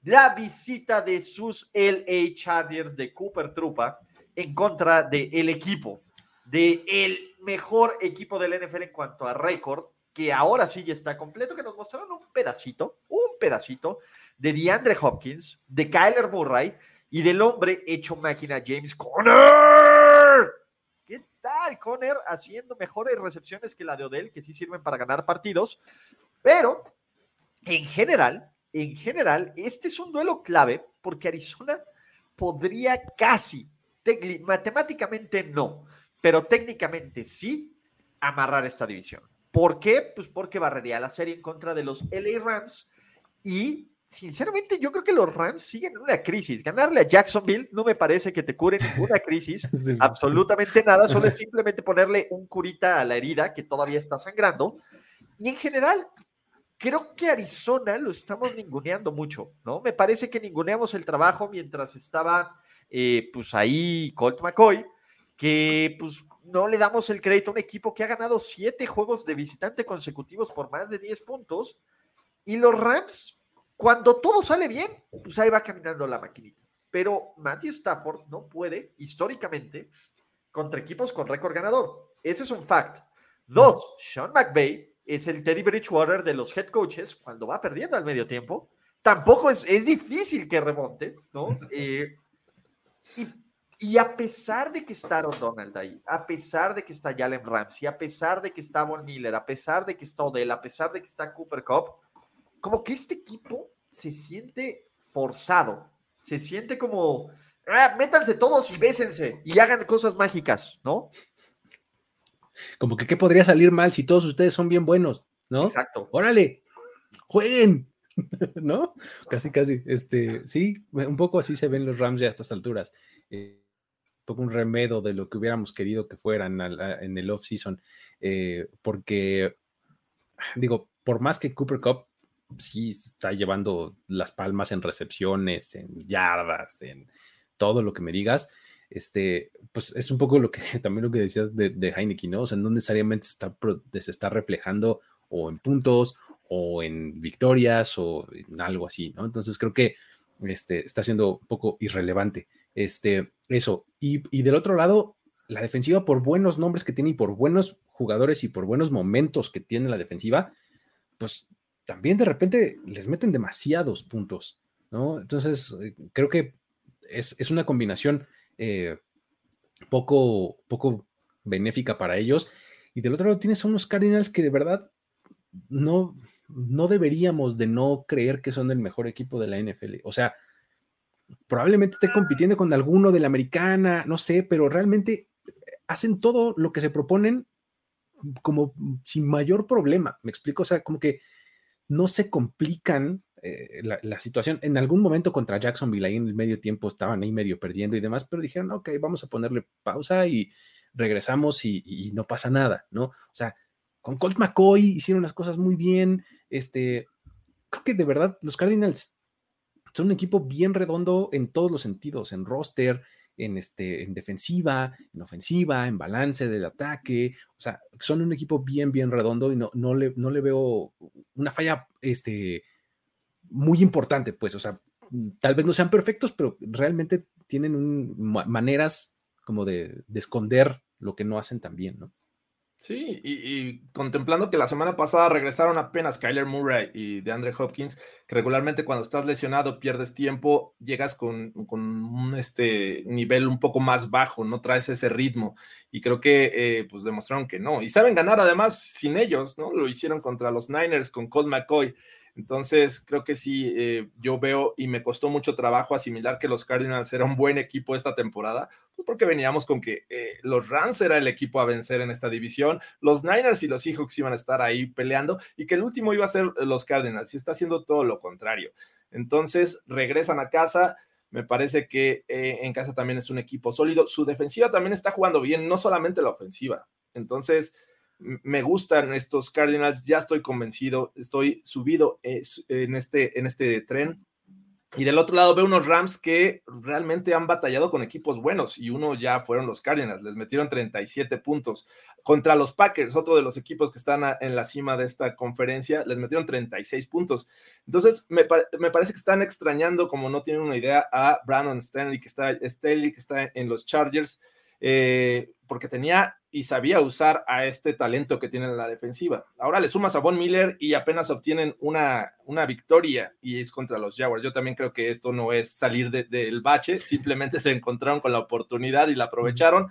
La visita de sus LA Chargers de Cooper Trupa en contra del el equipo, del el mejor equipo del NFL en cuanto a récord, que ahora sí ya está completo, que nos mostraron un pedacito, un pedacito de DeAndre Hopkins, de Kyler Murray y del hombre hecho máquina James Conner tal Conner haciendo mejores recepciones que la de Odell, que sí sirven para ganar partidos, pero en general, en general, este es un duelo clave porque Arizona podría casi, matemáticamente no, pero técnicamente sí, amarrar esta división. ¿Por qué? Pues porque barrería la serie en contra de los LA Rams y sinceramente, yo creo que los Rams siguen en una crisis. Ganarle a Jacksonville no me parece que te cure ninguna crisis, absolutamente nada, solo es simplemente ponerle un curita a la herida que todavía está sangrando. Y en general, creo que Arizona lo estamos ninguneando mucho, ¿no? Me parece que ninguneamos el trabajo mientras estaba, eh, pues ahí Colt McCoy, que pues no le damos el crédito a un equipo que ha ganado siete juegos de visitante consecutivos por más de 10 puntos. Y los Rams, cuando todo sale bien, pues ahí va caminando la maquinita. Pero Matthew Stafford no puede, históricamente, contra equipos con récord ganador. Ese es un fact. Dos, Sean McVay es el Teddy Bridgewater de los head coaches cuando va perdiendo al medio tiempo. Tampoco es, es difícil que remonte, ¿no? Eh, y, y, a pesar de que está Donald ahí, a pesar de que está Jalen Ramsey, a pesar de que está Von Miller, a pesar de que está Odell, a pesar de que está Cooper Cup, como que este equipo se siente forzado, se siente como, ah, métanse todos y bésense y hagan cosas mágicas, ¿no? Como que qué podría salir mal si todos ustedes son bien buenos, ¿no? Exacto. Órale, jueguen, ¿no? Casi, casi, este, sí, un poco así se ven los Rams ya a estas alturas. Eh, un poco un remedo de lo que hubiéramos querido que fueran en el off-season, eh, porque, digo, por más que Cooper Cup sí está llevando las palmas en recepciones, en yardas, en todo lo que me digas. Este, pues es un poco lo que también lo que decías de, de Heineken, ¿no? O sea, no necesariamente se está, se está reflejando o en puntos o en victorias o en algo así, ¿no? Entonces creo que este, está siendo un poco irrelevante este, eso. Y, y del otro lado, la defensiva, por buenos nombres que tiene y por buenos jugadores y por buenos momentos que tiene la defensiva, pues también de repente les meten demasiados puntos, ¿no? Entonces, eh, creo que es, una combinación eh, poco, poco benéfica para ellos. Y del otro lado tienes a unos Cardinals que de verdad no, no deberíamos de no creer que son el mejor equipo de la NFL. O sea, probablemente esté compitiendo con alguno de la americana, no sé, pero realmente hacen todo lo que se proponen como sin mayor problema, me explico, o sea, como que no se complican eh, la, situación. En algún momento contra Jacksonville, ahí en el medio tiempo estaban ahí medio perdiendo y demás, pero dijeron, ok, vamos a ponerle pausa y regresamos y, no pasa nada, ¿no? O sea, con Colt McCoy hicieron las cosas muy bien. Este, creo que de verdad los Cardinals son un equipo bien redondo en todos los sentidos, en roster, en, este, en defensiva, en ofensiva, en balance del ataque. O sea, son un equipo bien, bien redondo y no, no, le, no le veo una falla este, muy importante, pues, o sea, tal vez no sean perfectos, pero realmente tienen maneras como de, de, esconder lo que no hacen tan bien, ¿no? Sí, y, contemplando que la semana pasada regresaron apenas Kyler Murray y de Andre Hopkins, que regularmente cuando estás lesionado pierdes tiempo, llegas con, con un este, nivel un poco más bajo, no traes ese ritmo. Y creo que eh, pues demostraron que no. Y saben ganar además sin ellos, ¿no? Lo hicieron contra los Niners con Colt McCoy. Entonces, creo que sí, eh, yo veo y me costó mucho trabajo asimilar que los Cardinals eran un buen equipo esta temporada, pues porque veníamos con que eh, los Rams era el equipo a vencer en esta división, los Niners y los Seahawks iban a estar ahí peleando y que el último iba a ser los Cardinals y está haciendo todo lo contrario. Entonces, regresan a casa. Me parece que eh, en casa también es un equipo sólido. Su defensiva también está jugando bien, no solamente la ofensiva. Entonces, me gustan estos Cardinals, ya estoy convencido, estoy subido eh, en este, en este tren. Y del otro lado veo unos Rams que realmente han batallado con equipos buenos y uno ya fueron los Cardinals, les metieron 37 puntos. Contra los Packers, otro de los equipos que están en la cima de esta conferencia, les metieron 36 puntos. Entonces, me, me, parece que están extrañando, como no tienen una idea, a Brandon Stanley, que está, Stanley, que está en los Chargers. Eh, porque tenía y sabía usar a este talento que tiene en la defensiva. Ahora le sumas a Von Miller y apenas obtienen una, una victoria y es contra los Jaguars. Yo también creo que esto no es salir del bache, simplemente se encontraron con la oportunidad y la aprovecharon,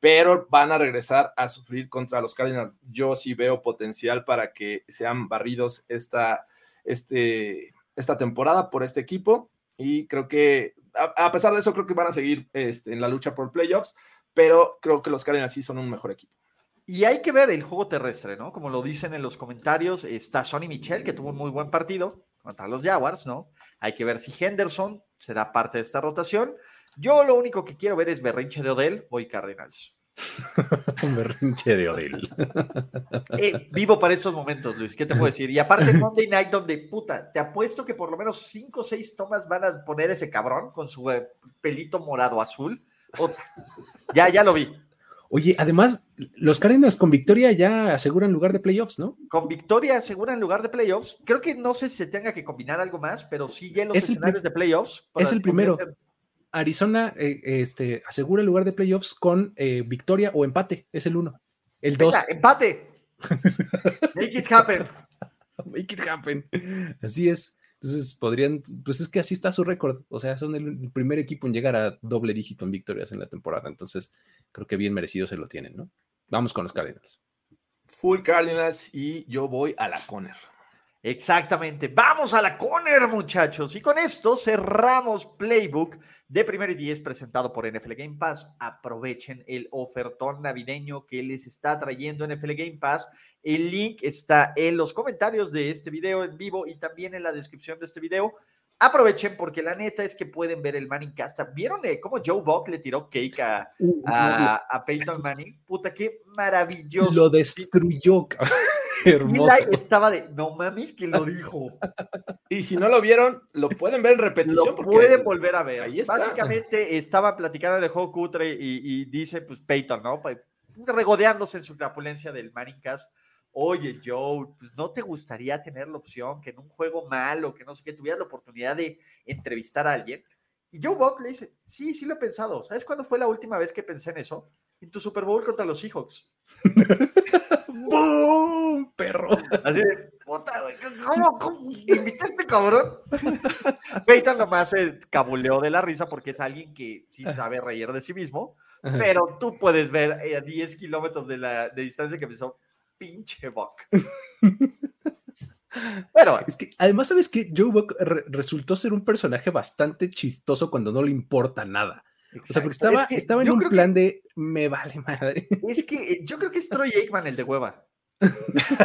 pero van a regresar a sufrir contra los Cardinals. Yo sí veo potencial para que sean barridos esta, este, esta temporada por este equipo y creo que a, pesar de eso creo que van a seguir este, en la lucha por playoffs pero creo que los Cardinals sí son un mejor equipo. Y hay que ver el juego terrestre, ¿no? Como lo dicen en los comentarios, está Sonny Michel, que tuvo un muy buen partido contra los Jaguars, ¿no? Hay que ver si Henderson será parte de esta rotación. Yo lo único que quiero ver es berrinche de Odell, voy Cardinals. berrinche de Odell. Eh, vivo para esos momentos, Luis, ¿qué te puedo decir? Y aparte Monday Night, donde, puta, te apuesto que por lo menos cinco o seis tomas van a poner ese cabrón con su eh, pelito morado azul ya, ya lo vi. Oye, además, los Cardinals con victoria ya aseguran lugar de playoffs, ¿no? Con victoria aseguran lugar de playoffs. Creo que no sé si se tenga que combinar algo más, pero sí ya en los escenarios de playoffs. Es el primero. Arizona eh, este, asegura el lugar de playoffs con eh, victoria o empate. Es el uno. El dos. empate. Make it happen. Make it happen. Así es. Entonces podrían, pues es que así está su récord. O sea, son el primer equipo en llegar a doble dígito en victorias en la temporada. Entonces creo que bien merecido se lo tienen, ¿no? Vamos con los Cardinals. Full Cardinals y yo voy a la Conner. Exactamente. Vamos a la corner, muchachos. Y con esto cerramos Playbook de primer y diez presentado por NFL Game Pass. Aprovechen el ofertón navideño que les está trayendo NFL Game Pass. El link está en los comentarios de este video en vivo y también en la descripción de este video. Aprovechen porque la neta es que pueden ver el Manning Cast. ¿Vieron eh, cómo Joe Buck le tiró cake a, uh, a, Peyton Manning? Puta, qué maravilloso. Lo destruyó. Hermoso. estaba de, no mames, que lo dijo. y si no lo vieron, lo pueden ver en repetición. Lo pueden volver a ver. Básicamente estaba platicando de juego cutre y, dice, pues, Peyton, ¿no? Pues, regodeándose en su trapulencia del Manicas. Oye, Joe, pues no te gustaría tener la opción que en un juego malo, que no sé qué, tuvieras la oportunidad de entrevistar a alguien. Y Joe Buck le dice, sí, sí lo he pensado. ¿Sabes cuándo fue la última vez que pensé en eso? En tu Super Bowl contra los Seahawks. ¡Bum! Perro. Así de, puta, güey, ¿cómo, cómo invitaste, este cabrón? Peyton nomás se cabuleó de la risa porque es alguien que sí sabe reír de sí mismo, pero tú puedes ver a 10 kilómetros de, la, de distancia que empezó, pinche Buck. Bueno, Es que además, ¿sabes que Joe Buck re- resultó ser un personaje bastante chistoso cuando no le importa nada. O sea, porque exacto. estaba, Es que estaba en un que- plan de me vale madre. Es que eh, yo creo que es Troy Aikman el de hueva.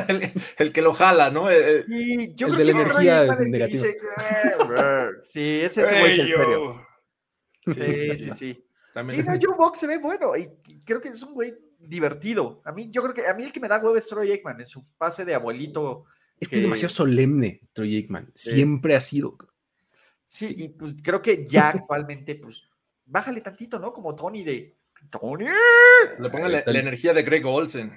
el, el que lo jala, ¿no? Y yo El creo de que la es energía negativa. dice, "Eh, sí, es ese güey del "Hey, yo". serio. Sí, Sí, sí, sí. También Sí, no, Joe Buck se ve bueno y creo que es un güey divertido. A mí, yo creo que a mí el que me da huevo es Troy Aikman en su pase de abuelito. Es que es demasiado solemne, Troy Aikman. Sí. Siempre ha sido. Sí, y pues creo que ya actualmente, pues, bájale tantito, ¿no? Como Tony de Tony. Le pongan la, la energía de Greg Olsen.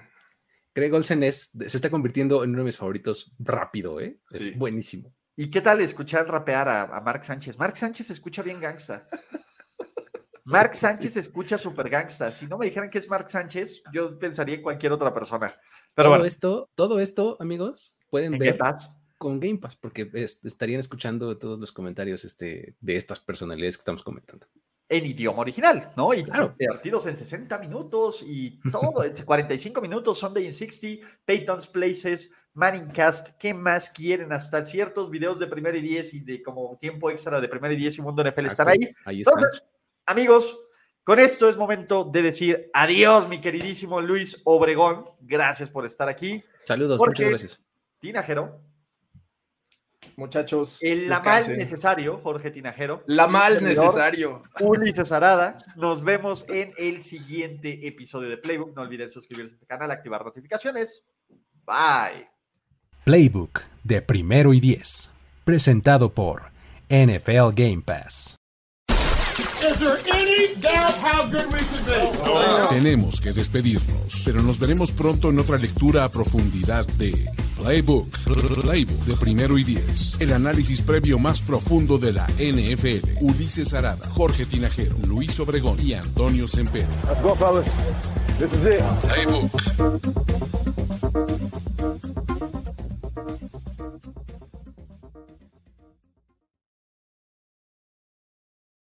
Greg Olsen es, se está convirtiendo en uno de mis favoritos rápido, ¿eh? Es Sí. buenísimo. ¿Y qué tal escuchar rapear a, a Mark Sánchez? Mark Sánchez escucha bien gangsta. Mark Sánchez escucha super gangsta. Si no me dijeran que es Mark Sánchez, yo pensaría en cualquier otra persona. Pero todo bueno, esto, todo esto, amigos, pueden ¿en qué ver con Game Pass, porque es- estarían escuchando todos los comentarios este, de estas personalidades que estamos comentando. En idioma original, ¿no? Y Claro. partidos en 60 minutos y todo, en 45 minutos, Sunday in 60, Peyton's Places, Manning Cast, ¿qué más quieren? Hasta ciertos videos de primera y 10 y de como tiempo extra de primera y 10 y Mundo NFL están Exacto, ahí. Ahí están. Amigos, con esto es momento de decir adiós, mi queridísimo Luis Obregón. Gracias por estar aquí. Saludos, muchas gracias. Tinajero, Muchachos. el la mal necesario, Jorge Tinajero. La mal necesario. Ulises Arada. Nos vemos en el siguiente episodio de Playbook. No olviden suscribirse a este canal, activar notificaciones. Bye. Playbook de primero y diez. Presentado por NFL Game Pass. Tenemos que despedirnos, pero nos veremos pronto en otra lectura a profundidad de Playbook, Playbook de primero y diez. El análisis previo más profundo de la NFL. Ulises Arada, Jorge Tinajero, Luis Obregón y Antonio Sempere. Let's go, fellas. This is it. Playbook.